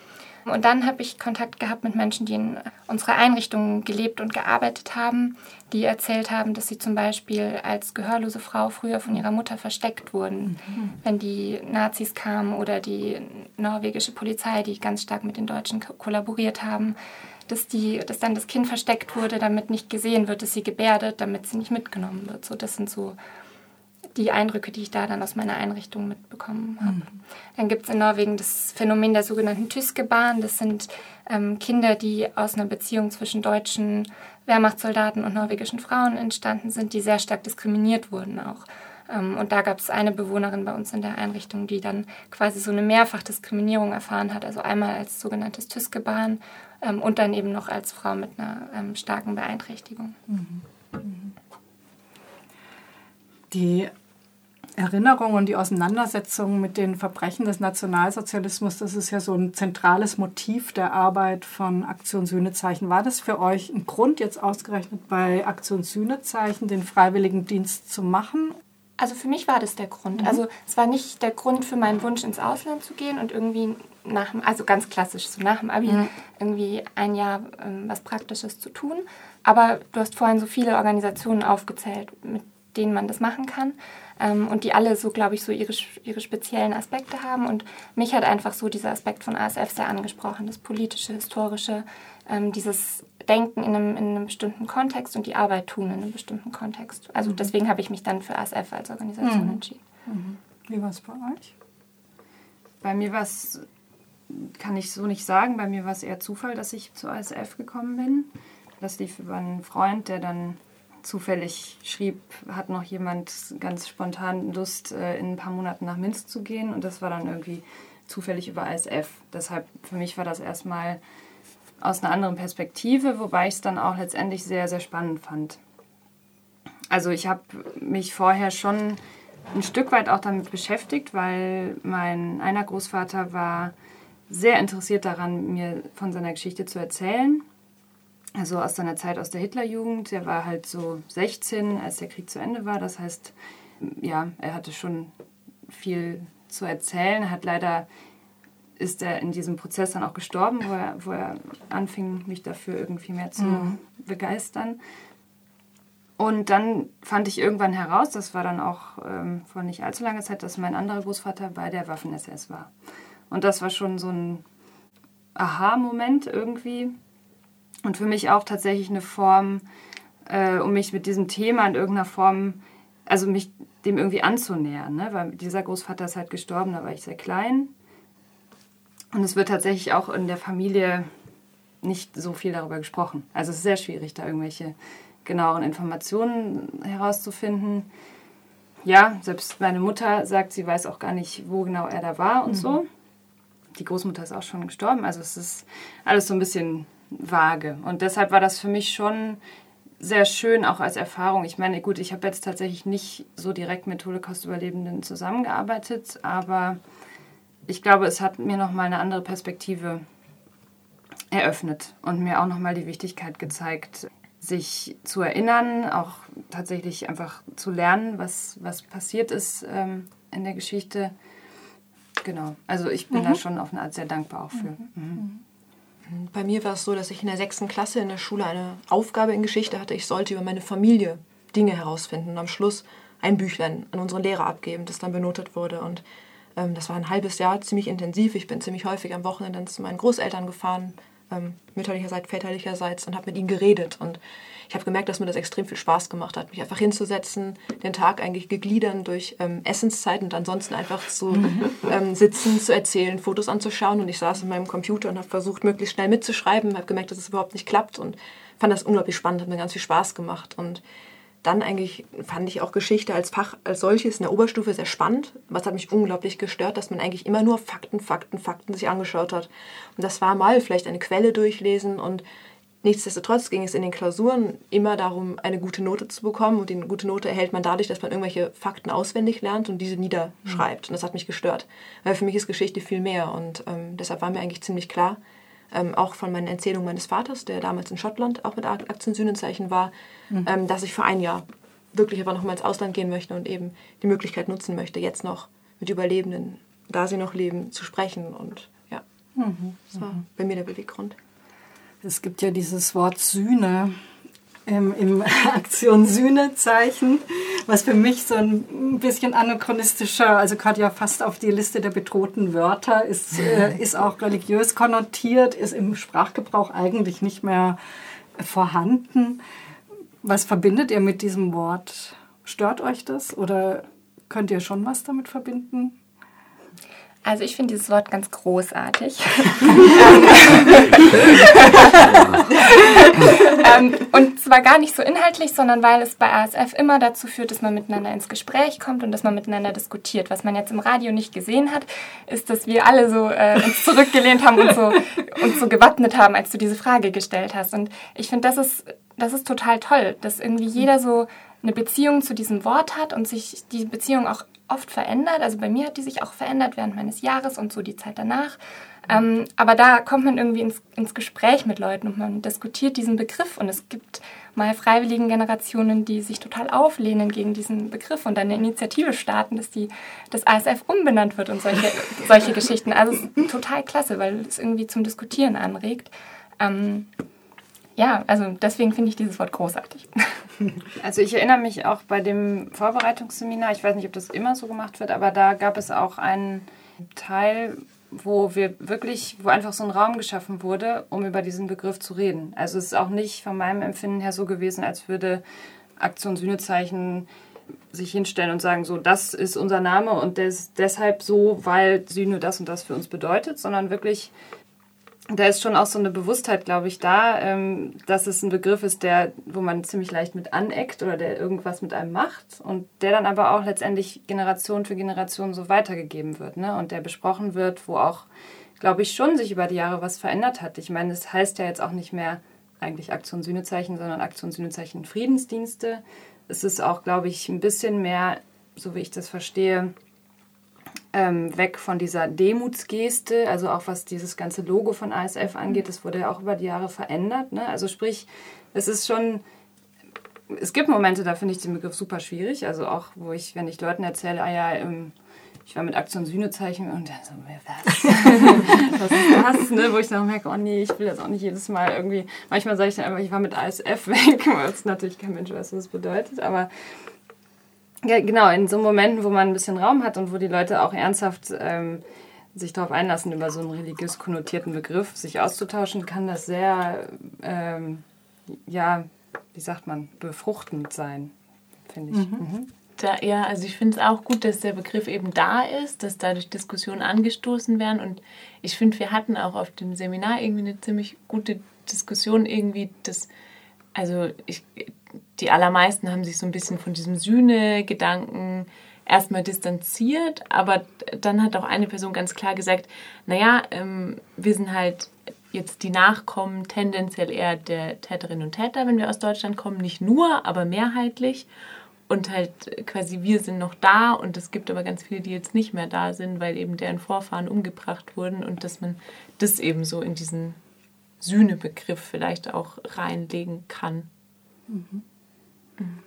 Und dann habe ich Kontakt gehabt mit Menschen, die in unserer Einrichtung gelebt und gearbeitet haben, die erzählt haben, dass sie zum Beispiel als gehörlose Frau früher von ihrer Mutter versteckt wurden, mhm. wenn die Nazis kamen oder die norwegische Polizei, die ganz stark mit den Deutschen kollaboriert haben, dass, die, dass dann das Kind versteckt wurde, damit nicht gesehen wird, dass sie gebärdet, damit sie nicht mitgenommen wird. So, das sind so die Eindrücke, die ich da dann aus meiner Einrichtung mitbekommen habe. Mhm. Dann gibt es in Norwegen das Phänomen der sogenannten Tyskebarn. Das sind ähm, Kinder, die aus einer Beziehung zwischen deutschen Wehrmachtssoldaten und norwegischen Frauen entstanden sind, die sehr stark diskriminiert wurden auch. Ähm, und da gab es eine Bewohnerin bei uns in der Einrichtung, die dann quasi so eine Mehrfachdiskriminierung erfahren hat. Also einmal als sogenanntes Tyskebarn ähm, und dann eben noch als Frau mit einer ähm, starken Beeinträchtigung. Mhm. Mhm. Die Erinnerung und die Auseinandersetzung mit den Verbrechen des Nationalsozialismus, das ist ja so ein zentrales Motiv der Arbeit von Aktion Sühnezeichen. War das für euch ein Grund, jetzt ausgerechnet bei Aktion Sühnezeichen den Freiwilligendienst zu machen? Also für mich war das der Grund. Mhm. Also es war nicht der Grund für meinen Wunsch ins Ausland zu gehen und irgendwie nach dem, also ganz klassisch, so nach dem Abi mhm. irgendwie ein Jahr ähm, was Praktisches zu tun. Aber du hast vorhin so viele Organisationen aufgezählt, mit denen man das machen kann ähm, und die alle so, glaube ich, so ihre, ihre speziellen Aspekte haben. Und mich hat einfach so dieser Aspekt von ASF sehr angesprochen, das politische, historische, ähm, dieses Denken in einem, in einem bestimmten Kontext und die Arbeit tun in einem bestimmten Kontext. Also mhm. deswegen habe ich mich dann für ASF als Organisation mhm. entschieden. Mhm. Wie war es bei euch? Bei mir war es, kann ich so nicht sagen, bei mir war es eher Zufall, dass ich zu ASF gekommen bin. Das lief über einen Freund, der dann zufällig schrieb, hat noch jemand ganz spontan Lust, äh, in ein paar Monaten nach Minsk zu gehen. Und das war dann irgendwie zufällig über ASF. Deshalb für mich war das erstmal aus einer anderen Perspektive, wobei ich es dann auch letztendlich sehr, sehr spannend fand. Also ich habe mich vorher schon ein Stück weit auch damit beschäftigt, weil mein einer Großvater war sehr interessiert daran, mir von seiner Geschichte zu erzählen also aus seiner Zeit aus der Hitlerjugend. Er war halt so 16, als der Krieg zu Ende war. Das heißt, ja, er hatte schon viel zu erzählen. Er hat leider ist er in diesem Prozess dann auch gestorben, wo er, wo er anfing, mich dafür irgendwie mehr zu mhm. begeistern. Und dann fand ich irgendwann heraus, das war dann auch ähm, vor nicht allzu langer Zeit, dass mein anderer Großvater bei der Waffen-SS war. Und das war schon so ein Aha-Moment irgendwie, und für mich auch tatsächlich eine Form, äh, um mich mit diesem Thema in irgendeiner Form, also mich dem irgendwie anzunähern. Ne? Weil dieser Großvater ist halt gestorben, da war ich sehr klein. Und es wird tatsächlich auch in der Familie nicht so viel darüber gesprochen. Also es ist sehr schwierig, da irgendwelche genaueren Informationen herauszufinden. Ja, selbst meine Mutter sagt, sie weiß auch gar nicht, wo genau er da war und mhm. so. Die Großmutter ist auch schon gestorben. Also es ist alles so ein bisschen vage. Und deshalb war das für mich schon sehr schön, auch als Erfahrung. Ich meine, gut, ich habe jetzt tatsächlich nicht so direkt mit Holocaust-Überlebenden zusammengearbeitet, aber ich glaube, es hat mir nochmal eine andere Perspektive eröffnet und mir auch nochmal die Wichtigkeit gezeigt, sich zu erinnern, auch tatsächlich einfach zu lernen, was, was passiert ist ähm, in der Geschichte. Genau. Also ich bin da schon auf eine Art sehr dankbar auch für. Bei mir war es so, dass ich in der sechsten Klasse in der Schule eine Aufgabe in Geschichte hatte. Ich sollte über meine Familie Dinge herausfinden und am Schluss ein Büchlein an unsere Lehrer abgeben, das dann benotet wurde. Und ähm, das war ein halbes Jahr ziemlich intensiv. Ich bin ziemlich häufig am Wochenende zu meinen Großeltern gefahren, ähm, mütterlicherseits, väterlicherseits, und habe mit ihnen geredet. Und ich habe gemerkt, dass mir das extrem viel Spaß gemacht hat, mich einfach hinzusetzen, den Tag eigentlich gegliedert durch ähm, Essenszeiten und ansonsten einfach zu ähm, sitzen, zu erzählen, Fotos anzuschauen. Und ich saß in meinem Computer und habe versucht, möglichst schnell mitzuschreiben, habe gemerkt, dass es überhaupt nicht klappt und fand das unglaublich spannend, hat mir ganz viel Spaß gemacht. Und dann eigentlich fand ich auch Geschichte als Fach als solches in der Oberstufe sehr spannend. Es hat mich unglaublich gestört, dass man eigentlich immer nur Fakten, Fakten, Fakten sich angeschaut hat. Und das war mal vielleicht eine Quelle durchlesen und nichtsdestotrotz ging es in den Klausuren immer darum, eine gute Note zu bekommen. Und die gute Note erhält man dadurch, dass man irgendwelche Fakten auswendig lernt und diese niederschreibt. Und das hat mich gestört. Weil für mich ist Geschichte viel mehr. Und ähm, deshalb war mir eigentlich ziemlich klar, ähm, auch von meinen Erzählungen meines Vaters, der damals in Schottland auch mit Aktiensühnenzeichen war, ähm, dass ich für ein Jahr wirklich aber noch mal ins Ausland gehen möchte und eben die Möglichkeit nutzen möchte, jetzt noch mit Überlebenden, da sie noch leben, zu sprechen. Und ja, das war bei mir der Beweggrund. Es gibt ja dieses Wort Sühne im, im [LAUGHS] Aktion Sühnezeichen, was für mich so ein bisschen anachronistischer, also gehört ja fast auf die Liste der bedrohten Wörter, ist, äh, [LAUGHS] ist auch religiös konnotiert, ist im Sprachgebrauch eigentlich nicht mehr vorhanden. Was verbindet ihr mit diesem Wort? Stört euch das oder könnt ihr schon was damit verbinden? Also ich finde dieses Wort ganz großartig. [LAUGHS] ähm, und zwar gar nicht so inhaltlich, sondern weil es bei ASF immer dazu führt, dass man miteinander ins Gespräch kommt und dass man miteinander diskutiert. Was man jetzt im Radio nicht gesehen hat, ist, dass wir alle so äh, uns zurückgelehnt haben und so, uns so gewappnet haben, als du diese Frage gestellt hast. Und ich finde, das ist, das ist total toll, dass irgendwie jeder so eine Beziehung zu diesem Wort hat und sich die Beziehung auch oft verändert. Also bei mir hat die sich auch verändert während meines Jahres und so die Zeit danach. Ähm, aber da kommt man irgendwie ins, ins Gespräch mit Leuten und man diskutiert diesen Begriff. Und es gibt mal freiwilligen Generationen, die sich total auflehnen gegen diesen Begriff und dann eine Initiative starten, dass die das ASF umbenannt wird und solche, solche Geschichten. Also es ist total klasse, weil es irgendwie zum Diskutieren anregt. Ähm, ja, also deswegen finde ich dieses Wort großartig. [LAUGHS] Also ich erinnere mich auch bei dem Vorbereitungsseminar, ich weiß nicht, ob das immer so gemacht wird, aber da gab es auch einen Teil, wo wir wirklich, wo einfach so ein Raum geschaffen wurde, um über diesen Begriff zu reden. Also es ist auch nicht von meinem Empfinden her so gewesen, als würde Aktion Sühnezeichen sich hinstellen und sagen, so, das ist unser Name und des, deshalb so, weil Sühne das und das für uns bedeutet, sondern wirklich da ist schon auch so eine Bewusstheit, glaube ich, da, ähm, dass es ein Begriff ist, der, wo man ziemlich leicht mit aneckt oder der irgendwas mit einem macht und der dann aber auch letztendlich Generation für Generation so weitergegeben wird ne? und der besprochen wird, wo auch, glaube ich, schon sich über die Jahre was verändert hat. Ich meine, es heißt ja jetzt auch nicht mehr eigentlich Aktion Sühnezeichen, sondern Aktion Sühnezeichen Friedensdienste. Es ist auch, glaube ich, ein bisschen mehr, so wie ich das verstehe, ähm, weg von dieser Demutsgeste, also auch was dieses ganze Logo von ASF angeht, das wurde ja auch über die Jahre verändert. Ne? Also sprich, es ist schon, es gibt Momente, da finde ich den Begriff super schwierig, also auch, wo ich, wenn ich Leuten erzähle, ah ja, ähm, ich war mit Aktion Sühnezeichen und dann so, was? [LAUGHS] was ist das? Ne? Wo ich dann merke, oh nee, ich will das auch nicht jedes Mal irgendwie. Manchmal sage ich dann einfach, ich war mit ASF [LAUGHS] weg, weil es natürlich kein Mensch weiß, was das bedeutet. Aber ja, genau, in so Momenten, wo man ein bisschen Raum hat und wo die Leute auch ernsthaft ähm, sich darauf einlassen, über so einen religiös konnotierten Begriff sich auszutauschen, kann das sehr, ähm, ja, wie sagt man, befruchtend sein, finde ich. Mhm. Mhm. Da, ja, also ich finde es auch gut, dass der Begriff eben da ist, dass dadurch Diskussionen angestoßen werden. Und ich finde, wir hatten auch auf dem Seminar irgendwie eine ziemlich gute Diskussion, irgendwie das, also ich, die allermeisten haben sich so ein bisschen von diesem Sühne-Gedanken erstmal distanziert, aber dann hat auch eine Person ganz klar gesagt, naja, ähm, wir sind halt jetzt die Nachkommen tendenziell eher der Täterinnen und Täter, wenn wir aus Deutschland kommen, nicht nur, aber mehrheitlich. Und halt quasi wir sind noch da und es gibt aber ganz viele, die jetzt nicht mehr da sind, weil eben deren Vorfahren umgebracht wurden und dass man das eben so in diesen Sühnebegriff vielleicht auch reinlegen kann. Mhm.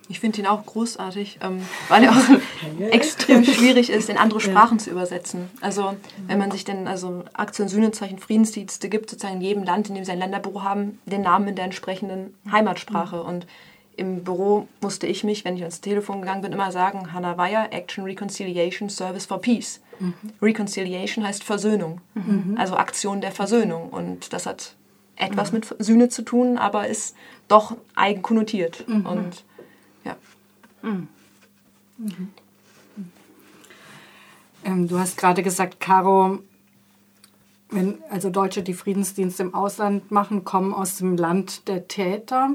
Ich finde ihn auch großartig, ähm, weil er auch [LAUGHS] extrem schwierig ist, in andere Sprachen zu übersetzen. Also wenn man sich denn also Aktion, Sühnezeichen, Friedensdienste gibt, sozusagen in jedem Land, in dem sie ein Länderbüro haben, den Namen in der entsprechenden Heimatsprache. Und im Büro musste ich mich, wenn ich ans Telefon gegangen bin, immer sagen, Hannah Weyer, Action Reconciliation Service for Peace. Mhm. Reconciliation heißt Versöhnung, mhm. also Aktion der Versöhnung. Und das hat etwas mhm. mit Sühne zu tun, aber ist doch eigen konnotiert. Und ja. Mhm. Mhm. Ähm, du hast gerade gesagt, Caro, wenn also Deutsche, die Friedensdienst im Ausland machen, kommen aus dem Land der Täter.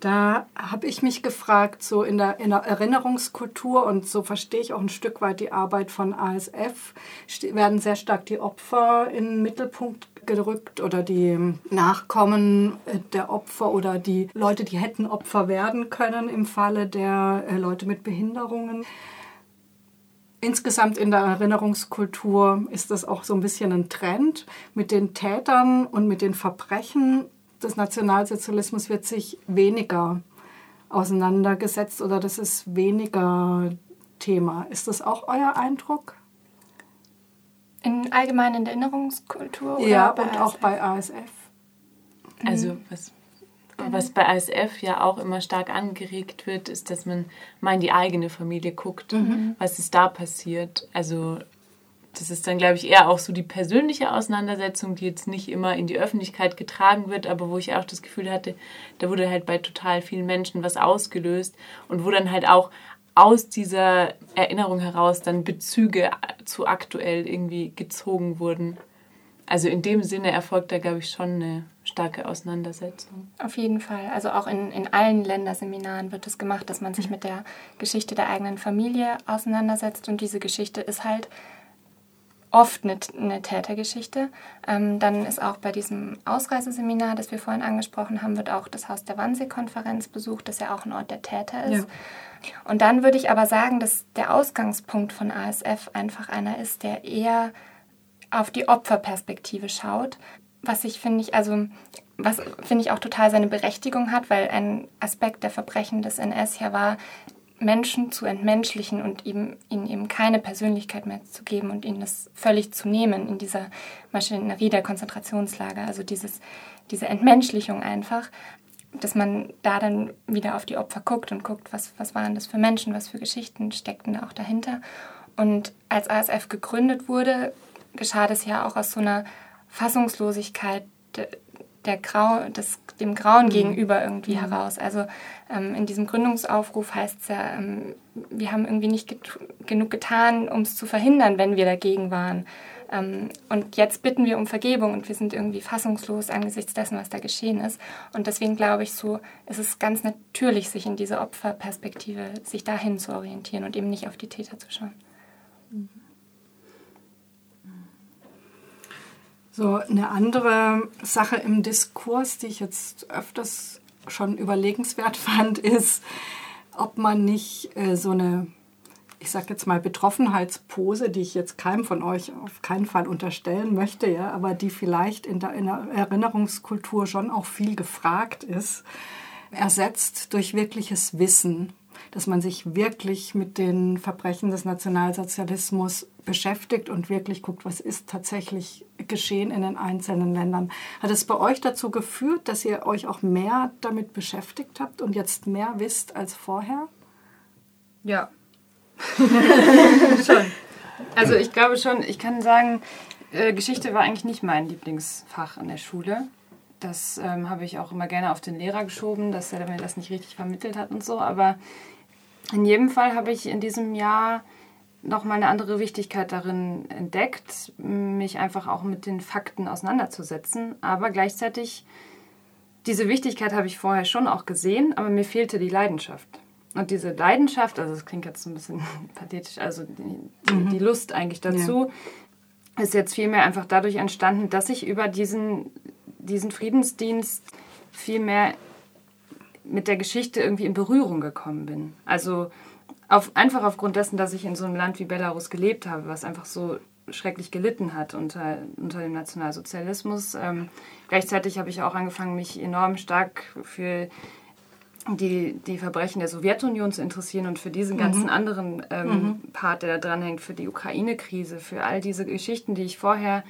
Da habe ich mich gefragt, so in der, in der, Erinnerungskultur und so verstehe ich auch ein Stück weit die Arbeit von ASF, werden sehr stark die Opfer in den Mittelpunkt gerückt oder die Nachkommen der Opfer oder die Leute, die hätten Opfer werden können im Falle der äh, Leute mit Behinderungen. Insgesamt in der Erinnerungskultur ist das auch so ein bisschen ein Trend. Mit den Tätern und mit den Verbrechen des Nationalsozialismus wird sich weniger auseinandergesetzt oder das ist weniger Thema. Ist das auch euer Eindruck? In allgemeinen Erinnerungskultur? Oder ja, und ASF? auch bei ASF. Also was, was bei ASF ja auch immer stark angeregt wird, ist, dass man mal in die eigene Familie guckt, mhm. was ist da passiert. Also das ist dann, glaube ich, eher auch so die persönliche Auseinandersetzung, die jetzt nicht immer in die Öffentlichkeit getragen wird, aber wo ich auch das Gefühl hatte, da wurde halt bei total vielen Menschen was ausgelöst und wo dann halt auch aus dieser Erinnerung heraus dann Bezüge zu aktuell irgendwie gezogen wurden. Also in dem Sinne erfolgt da, glaube ich, schon eine starke Auseinandersetzung. Auf jeden Fall. Also auch in, in allen Länderseminaren wird es das gemacht, dass man sich mit der Geschichte der eigenen Familie auseinandersetzt. Und diese Geschichte ist halt oft eine, eine Tätergeschichte. Ähm, dann ist auch bei diesem Ausreiseseminar, das wir vorhin angesprochen haben, wird auch das Haus der Wannsee-Konferenz besucht, das ja auch ein Ort der Täter ist. Ja. Und dann würde ich aber sagen, dass der Ausgangspunkt von ASF einfach einer ist, der eher auf die Opferperspektive schaut, was ich finde ich also was finde ich auch total seine Berechtigung hat, weil ein Aspekt der Verbrechen des NS ja war, Menschen zu entmenschlichen und ihm, ihnen eben keine Persönlichkeit mehr zu geben und ihnen das völlig zu nehmen in dieser Maschinerie der Konzentrationslager. Also dieses, diese Entmenschlichung einfach dass man da dann wieder auf die Opfer guckt und guckt, was, was waren das für Menschen, was für Geschichten steckten da auch dahinter. Und als ASF gegründet wurde, geschah das ja auch aus so einer Fassungslosigkeit der Grau, des, dem Grauen mhm. gegenüber irgendwie mhm. heraus. Also ähm, in diesem Gründungsaufruf heißt es ja, ähm, wir haben irgendwie nicht get genug getan, um es zu verhindern, wenn wir dagegen waren. Ähm, und jetzt bitten wir um Vergebung und wir sind irgendwie fassungslos angesichts dessen, was da geschehen ist. Und deswegen glaube ich so, es ist ganz natürlich, sich in diese Opferperspektive, sich dahin zu orientieren und eben nicht auf die Täter zu schauen. So eine andere Sache im Diskurs, die ich jetzt öfters schon überlegenswert [LAUGHS] fand, ist, ob man nicht äh, so eine ich sage jetzt mal, Betroffenheitspose, die ich jetzt keinem von euch auf keinen Fall unterstellen möchte, ja, aber die vielleicht in der, in der Erinnerungskultur schon auch viel gefragt ist, ersetzt durch wirkliches Wissen, dass man sich wirklich mit den Verbrechen des Nationalsozialismus beschäftigt und wirklich guckt, was ist tatsächlich geschehen in den einzelnen Ländern. Hat es bei euch dazu geführt, dass ihr euch auch mehr damit beschäftigt habt und jetzt mehr wisst als vorher? Ja, [LAUGHS] schon. Also ich glaube schon, ich kann sagen, äh, Geschichte war eigentlich nicht mein Lieblingsfach in der Schule. Das ähm, habe ich auch immer gerne auf den Lehrer geschoben, dass er mir das nicht richtig vermittelt hat und so. Aber in jedem Fall habe ich in diesem Jahr noch mal eine andere Wichtigkeit darin entdeckt, mich einfach auch mit den Fakten auseinanderzusetzen. Aber gleichzeitig, diese Wichtigkeit habe ich vorher schon auch gesehen, aber mir fehlte die Leidenschaft. Und diese Leidenschaft, also das klingt jetzt ein bisschen [LAUGHS] pathetisch, also die, mhm. die Lust eigentlich dazu, ja. ist jetzt vielmehr einfach dadurch entstanden, dass ich über diesen, diesen Friedensdienst viel mehr mit der Geschichte irgendwie in Berührung gekommen bin. Also auf, einfach aufgrund dessen, dass ich in so einem Land wie Belarus gelebt habe, was einfach so schrecklich gelitten hat unter, unter dem Nationalsozialismus. Ähm, gleichzeitig habe ich auch angefangen, mich enorm stark für die, die Verbrechen der Sowjetunion zu interessieren und für diesen ganzen Mhm. anderen ähm, Part, der da dran hängt, für die Ukraine-Krise, für all diese Geschichten, die ich vorher.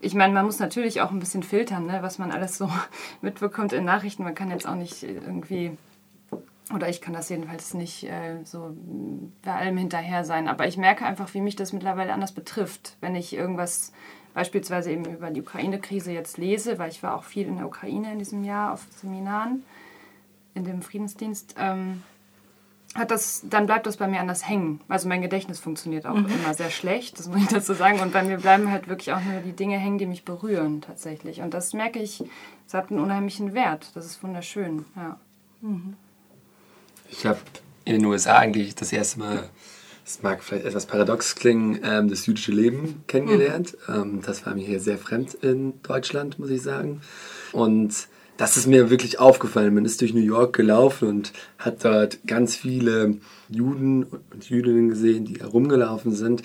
Ich meine, man muss natürlich auch ein bisschen filtern, ne, was man alles so [LAUGHS] mitbekommt in Nachrichten. Man kann jetzt auch nicht irgendwie, oder ich kann das jedenfalls nicht äh, so bei allem hinterher sein. Aber ich merke einfach, wie mich das mittlerweile anders betrifft, wenn ich irgendwas beispielsweise eben über die Ukraine-Krise jetzt lese, weil ich war auch viel in der Ukraine in diesem Jahr auf Seminaren in dem Friedensdienst, ähm, hat das, dann bleibt das bei mir anders hängen. Also mein Gedächtnis funktioniert auch immer sehr schlecht, das muss ich dazu sagen. Und bei mir bleiben halt wirklich auch nur die Dinge hängen, die mich berühren tatsächlich. Und das merke ich, es hat einen unheimlichen Wert. Das ist wunderschön, ja. Ich habe in den USA eigentlich das erste Mal, es mag vielleicht etwas paradox klingen, ähm, das jüdische Leben kennengelernt. Ähm, das war mir hier sehr fremd in Deutschland, muss ich sagen. Und das ist mir wirklich aufgefallen. Man ist durch New York gelaufen und hat dort ganz viele Juden und Jüdinnen gesehen, die herumgelaufen sind.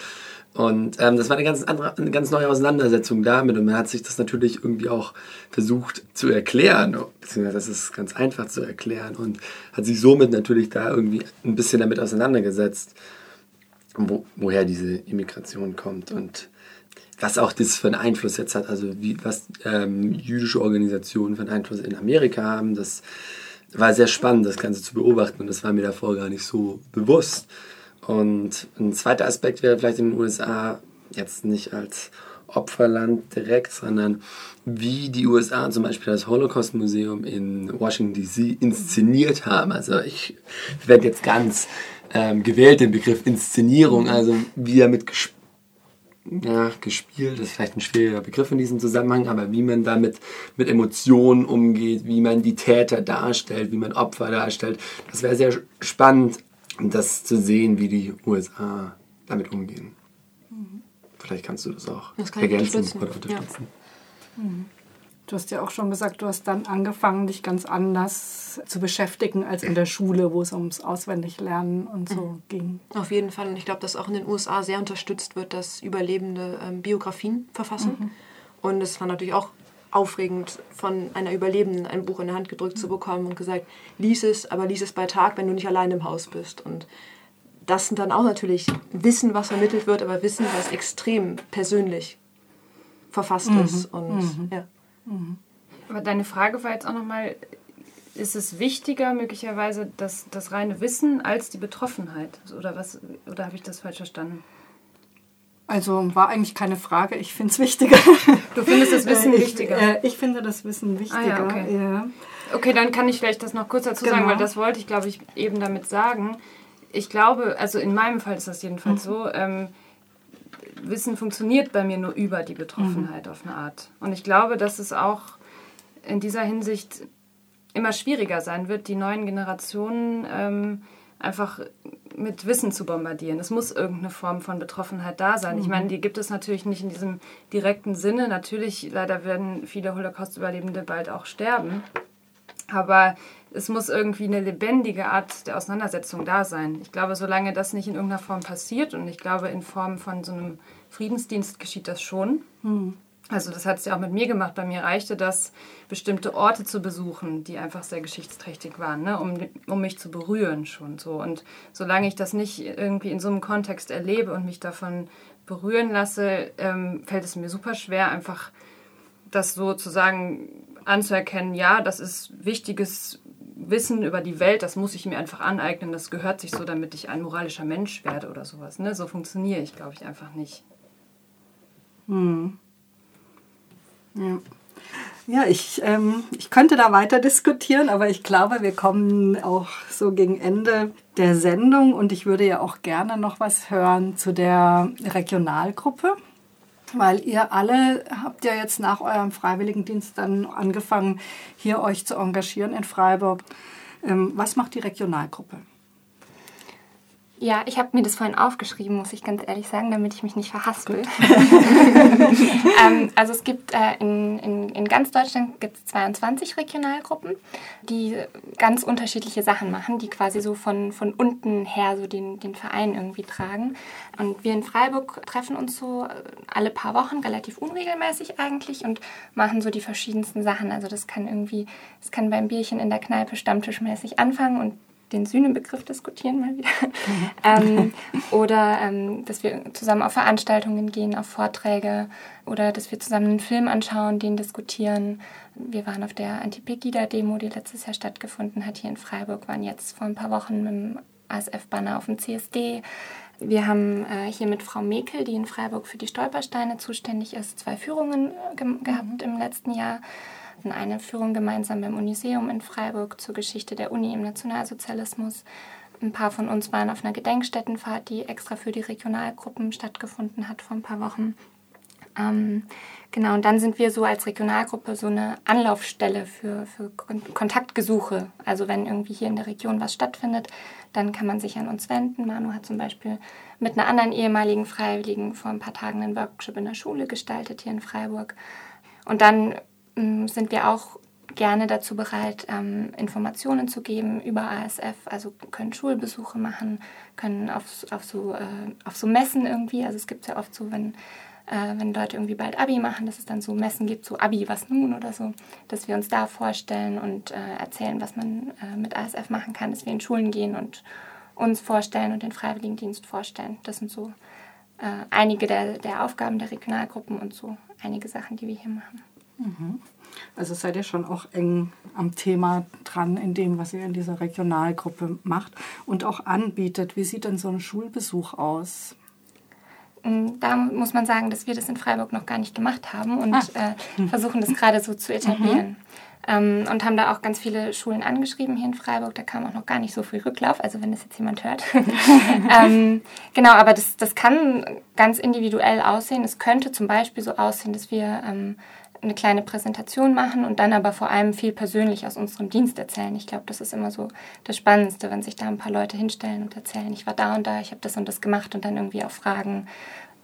Und ähm, das war eine ganz, andere, eine ganz neue Auseinandersetzung damit. Und man hat sich das natürlich irgendwie auch versucht zu erklären, beziehungsweise das ist ganz einfach zu erklären und hat sich somit natürlich da irgendwie ein bisschen damit auseinandergesetzt, wo, woher diese Immigration kommt und was auch das für einen Einfluss jetzt hat, also wie, was ähm, jüdische Organisationen für einen Einfluss in Amerika haben. Das war sehr spannend, das Ganze zu beobachten und das war mir davor gar nicht so bewusst. Und ein zweiter Aspekt wäre vielleicht in den USA jetzt nicht als Opferland direkt, sondern wie die USA zum Beispiel das Holocaust-Museum in Washington DC inszeniert haben. Also ich werde jetzt ganz ähm, gewählt den Begriff Inszenierung, also wie damit gesp ja, gespielt, ist vielleicht ein schwieriger Begriff in diesem Zusammenhang, aber wie man damit mit Emotionen umgeht, wie man die Täter darstellt, wie man Opfer darstellt, das wäre sehr spannend, das zu sehen, wie die USA damit umgehen. Vielleicht kannst du das auch Das ergänzen unterstützen, oder ja. unterstützen. Du hast ja auch schon gesagt, du hast dann angefangen, dich ganz anders zu beschäftigen als in der Schule, wo es ums Auswendiglernen und so ging. Auf jeden Fall. Und ich glaube, dass auch in den USA sehr unterstützt wird, dass Überlebende ähm, Biografien verfassen. Und es war natürlich auch aufregend, von einer Überlebenden ein Buch in der Hand gedrückt zu bekommen und gesagt, lies es, aber lies es bei Tag, wenn du nicht allein im Haus bist. Und das sind dann auch natürlich Wissen, was vermittelt wird, aber Wissen, was extrem persönlich verfasst ist. Und ja. Aber deine Frage war jetzt auch nochmal, ist es wichtiger möglicherweise das, das reine Wissen als die Betroffenheit? Oder was? Oder habe ich das falsch verstanden? Also war eigentlich keine Frage, ich finde es wichtiger. Du findest das [LAUGHS] Wissen ich, wichtiger? Äh, ich finde das Wissen wichtiger. okay. ja. Okay, dann kann ich vielleicht das noch kurz dazu sagen, Genau. weil das wollte ich, glaube ich, eben damit sagen. Ich glaube, also in meinem Fall ist das jedenfalls so, ähm, Wissen funktioniert bei mir nur über die Betroffenheit auf eine Art. Und ich glaube, dass es auch in dieser Hinsicht immer schwieriger sein wird, die neuen Generationen ähm, einfach mit Wissen zu bombardieren. Es muss irgendeine Form von Betroffenheit da sein. Ich meine, die gibt es natürlich nicht in diesem direkten Sinne. Natürlich, leider werden viele Holocaust-Überlebende bald auch sterben. Aber es muss irgendwie eine lebendige Art der Auseinandersetzung da sein. Ich glaube, solange das nicht in irgendeiner Form passiert, und ich glaube, in Form von so einem Friedensdienst geschieht das schon. Also das hat es ja auch mit mir gemacht. Bei mir reichte das, bestimmte Orte zu besuchen, die einfach sehr geschichtsträchtig waren, ne? um, um mich zu berühren schon so. Und solange ich das nicht irgendwie in so einem Kontext erlebe und mich davon berühren lasse, ähm, fällt es mir super schwer, einfach das sozusagen anzuerkennen, ja, das ist wichtiges Wissen über die Welt, das muss ich mir einfach aneignen, das gehört sich so, damit ich ein moralischer Mensch werde oder sowas. Ne? So funktioniere ich, glaube ich, einfach nicht. Ja. Ja, ich, ähm, ich könnte da weiter diskutieren, aber ich glaube, wir kommen auch so gegen Ende der Sendung und ich würde ja auch gerne noch was hören zu der Regionalgruppe, weil ihr alle habt ja jetzt nach eurem Freiwilligendienst dann angefangen, hier euch zu engagieren in Freiburg. Ähm, was macht die Regionalgruppe? Ja, ich habe mir das vorhin aufgeschrieben, muss ich ganz ehrlich sagen, damit ich mich nicht verhaspel. [LAUGHS] ähm, also es gibt äh, in, in, in ganz Deutschland gibt 22 Regionalgruppen, die ganz unterschiedliche Sachen machen, die quasi so von, von unten her so den, den Verein irgendwie tragen. Und wir in Freiburg treffen uns so alle paar Wochen, relativ unregelmäßig eigentlich, und machen so die verschiedensten Sachen. Also das kann irgendwie, es kann beim Bierchen in der Kneipe stammtischmäßig anfangen und den Sühnebegriff diskutieren mal wieder. Mhm. [LAUGHS] ähm, oder ähm, dass wir zusammen auf Veranstaltungen gehen, auf Vorträge oder dass wir zusammen einen Film anschauen, den diskutieren. Wir waren auf der Anti-Pegida-Demo, die letztes Jahr stattgefunden hat hier in Freiburg, waren jetzt vor ein paar Wochen mit dem ASF-Banner auf dem CSD. Wir haben äh, hier mit Frau Mekel, die in Freiburg für die Stolpersteine zuständig ist, zwei Führungen äh, ge gehabt mhm. im letzten Jahr hatten eine Führung gemeinsam beim Uniseum in Freiburg zur Geschichte der Uni im Nationalsozialismus. Ein paar von uns waren auf einer Gedenkstättenfahrt, die extra für die Regionalgruppen stattgefunden hat vor ein paar Wochen. Ähm, genau, und dann sind wir so als Regionalgruppe so eine Anlaufstelle für, für Kontaktgesuche. Also wenn irgendwie hier in der Region was stattfindet, dann kann man sich an uns wenden. Manu hat zum Beispiel mit einer anderen ehemaligen Freiwilligen vor ein paar Tagen einen Workshop in der Schule gestaltet hier in Freiburg. Und dann sind wir auch gerne dazu bereit, ähm, Informationen zu geben über ASF. Also können Schulbesuche machen, können auf, auf, so, äh, auf so Messen irgendwie. Also es gibt ja oft so, wenn, äh, wenn Leute irgendwie bald Abi machen, dass es dann so Messen gibt, so Abi, was nun oder so, dass wir uns da vorstellen und äh, erzählen, was man mit ASF machen kann, dass wir in Schulen gehen und uns vorstellen und den Freiwilligendienst vorstellen. Das sind so einige der, der Aufgaben der Regionalgruppen und so einige Sachen, die wir hier machen. Also seid ihr schon auch eng am Thema dran, in dem, was ihr in dieser Regionalgruppe macht und auch anbietet. Wie sieht denn so ein Schulbesuch aus? Mm, da muss man sagen, dass wir das in Freiburg noch gar nicht gemacht haben und ah. äh, versuchen das gerade so zu etablieren. Mhm. Ähm, und haben da auch ganz viele Schulen angeschrieben hier in Freiburg. Da kam auch noch gar nicht so viel Rücklauf, also wenn das jetzt jemand hört. [LAUGHS] ähm, genau, aber das, das kann ganz individuell aussehen. Es könnte zum Beispiel so aussehen, dass wir ähm, eine kleine Präsentation machen und dann aber vor allem viel persönlich aus unserem Dienst erzählen. Ich glaube, das ist immer so das Spannendste, wenn sich da ein paar Leute hinstellen und erzählen, ich war da und da, ich habe das und das gemacht und dann irgendwie auch Fragen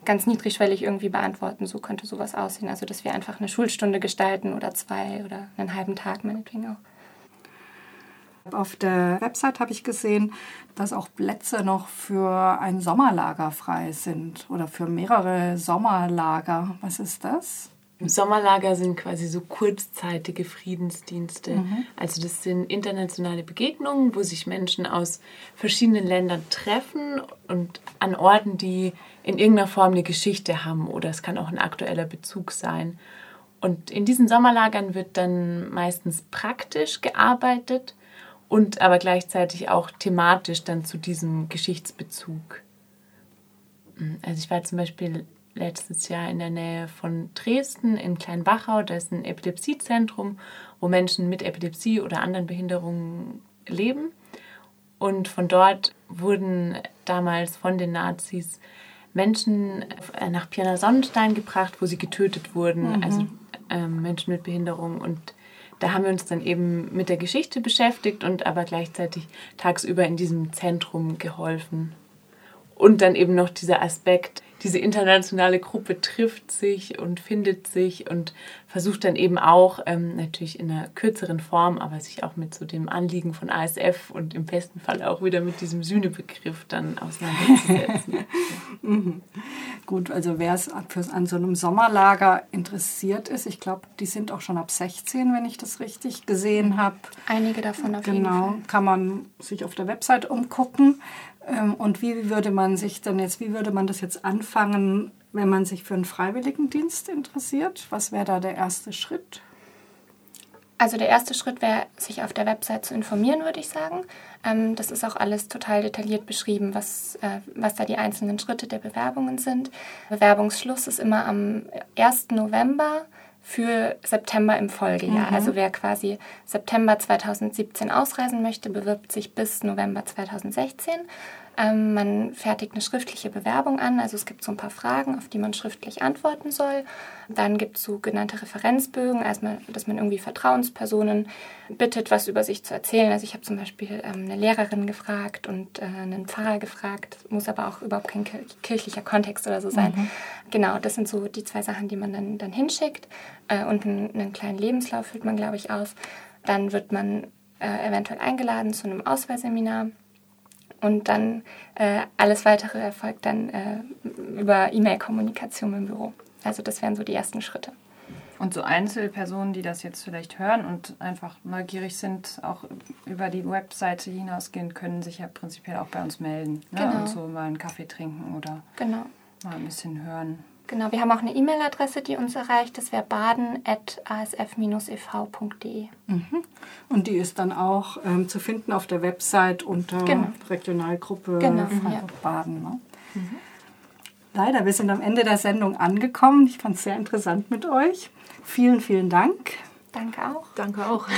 ganz niedrigschwellig irgendwie beantworten. So könnte sowas aussehen. Also, dass wir einfach eine Schulstunde gestalten oder zwei oder einen halben Tag meinetwegen auch. Auf der Website habe ich gesehen, dass auch Plätze noch für ein Sommerlager frei sind oder für mehrere Sommerlager. Was ist das? Sommerlager sind quasi so kurzzeitige Friedensdienste. Mhm. Also das sind internationale Begegnungen, wo sich Menschen aus verschiedenen Ländern treffen und an Orten, die in irgendeiner Form eine Geschichte haben oder es kann auch ein aktueller Bezug sein. Und in diesen Sommerlagern wird dann meistens praktisch gearbeitet und aber gleichzeitig auch thematisch dann zu diesem Geschichtsbezug. Also ich war zum Beispiel letztes Jahr in der Nähe von Dresden in Kleinwachau. Da ist ein Epilepsiezentrum, wo Menschen mit Epilepsie oder anderen Behinderungen leben. Und von dort wurden damals von den Nazis Menschen nach Pirna Sonnenstein gebracht, wo sie getötet wurden, mhm. also äh, Menschen mit Behinderung. Und da haben wir uns dann eben mit der Geschichte beschäftigt und aber gleichzeitig tagsüber in diesem Zentrum geholfen. Und dann eben noch dieser Aspekt, diese internationale Gruppe trifft sich und findet sich und versucht dann eben auch, ähm, natürlich in einer kürzeren Form, aber sich auch mit so dem Anliegen von ASF und im besten Fall auch wieder mit diesem Sühnebegriff dann auseinanderzusetzen. [LAUGHS] mhm. Gut, also wer es an so einem Sommerlager interessiert ist, ich glaube, die sind auch schon ab 16, wenn ich das richtig gesehen habe. Einige davon auf genau, jeden Fall. Genau, kann man sich auf der Website umgucken. Ähm, und wie würde man sich denn jetzt, wie würde man das jetzt anfangen, wenn man sich für einen Freiwilligendienst interessiert? Was wäre da der erste Schritt? Also der erste Schritt wäre, sich auf der Website zu informieren, würde ich sagen. Ähm, das ist auch alles total detailliert beschrieben, was, äh, was da die einzelnen Schritte der Bewerbungen sind. Bewerbungsschluss ist immer am 1. November für September im Folgejahr. Mhm. Also wer quasi September 2017 ausreisen möchte, bewirbt sich bis November 2016. Ähm, man fertigt eine schriftliche Bewerbung an, also es gibt so ein paar Fragen, auf die man schriftlich antworten soll. Dann gibt es sogenannte Referenzbögen, also man, dass man irgendwie Vertrauenspersonen bittet, was über sich zu erzählen. Also ich habe zum Beispiel ähm, eine Lehrerin gefragt und äh, einen Pfarrer gefragt, muss aber auch überhaupt kein kirchlicher Kontext oder so sein. Mhm. Genau, das sind so die zwei Sachen, die man dann, dann hinschickt. Äh, und einen, einen kleinen Lebenslauf füllt man, glaube ich, aus. Dann wird man äh, eventuell eingeladen zu einem Auswahlseminar und dann äh, alles weitere erfolgt dann äh, über E-Mail-Kommunikation im Büro. Also das wären so die ersten Schritte. Und so Einzelpersonen, die das jetzt vielleicht hören und einfach neugierig sind, auch über die Webseite hinausgehen, können sich ja prinzipiell auch bei uns melden. Ne? Genau. Und so mal einen Kaffee trinken oder genau. mal ein bisschen hören. Genau, wir haben auch eine E-Mail-Adresse, die uns erreicht. Das wäre baden.asf-ev.de. Mhm. Und die ist dann auch ähm, zu finden auf der Website unter genau. Regionalgruppe genau, Freiburg-Baden. Ne? Mhm. Leider, wir sind am Ende der Sendung angekommen. Ich fand es sehr interessant mit euch. Vielen, vielen Dank. Danke auch. Danke auch. Ja.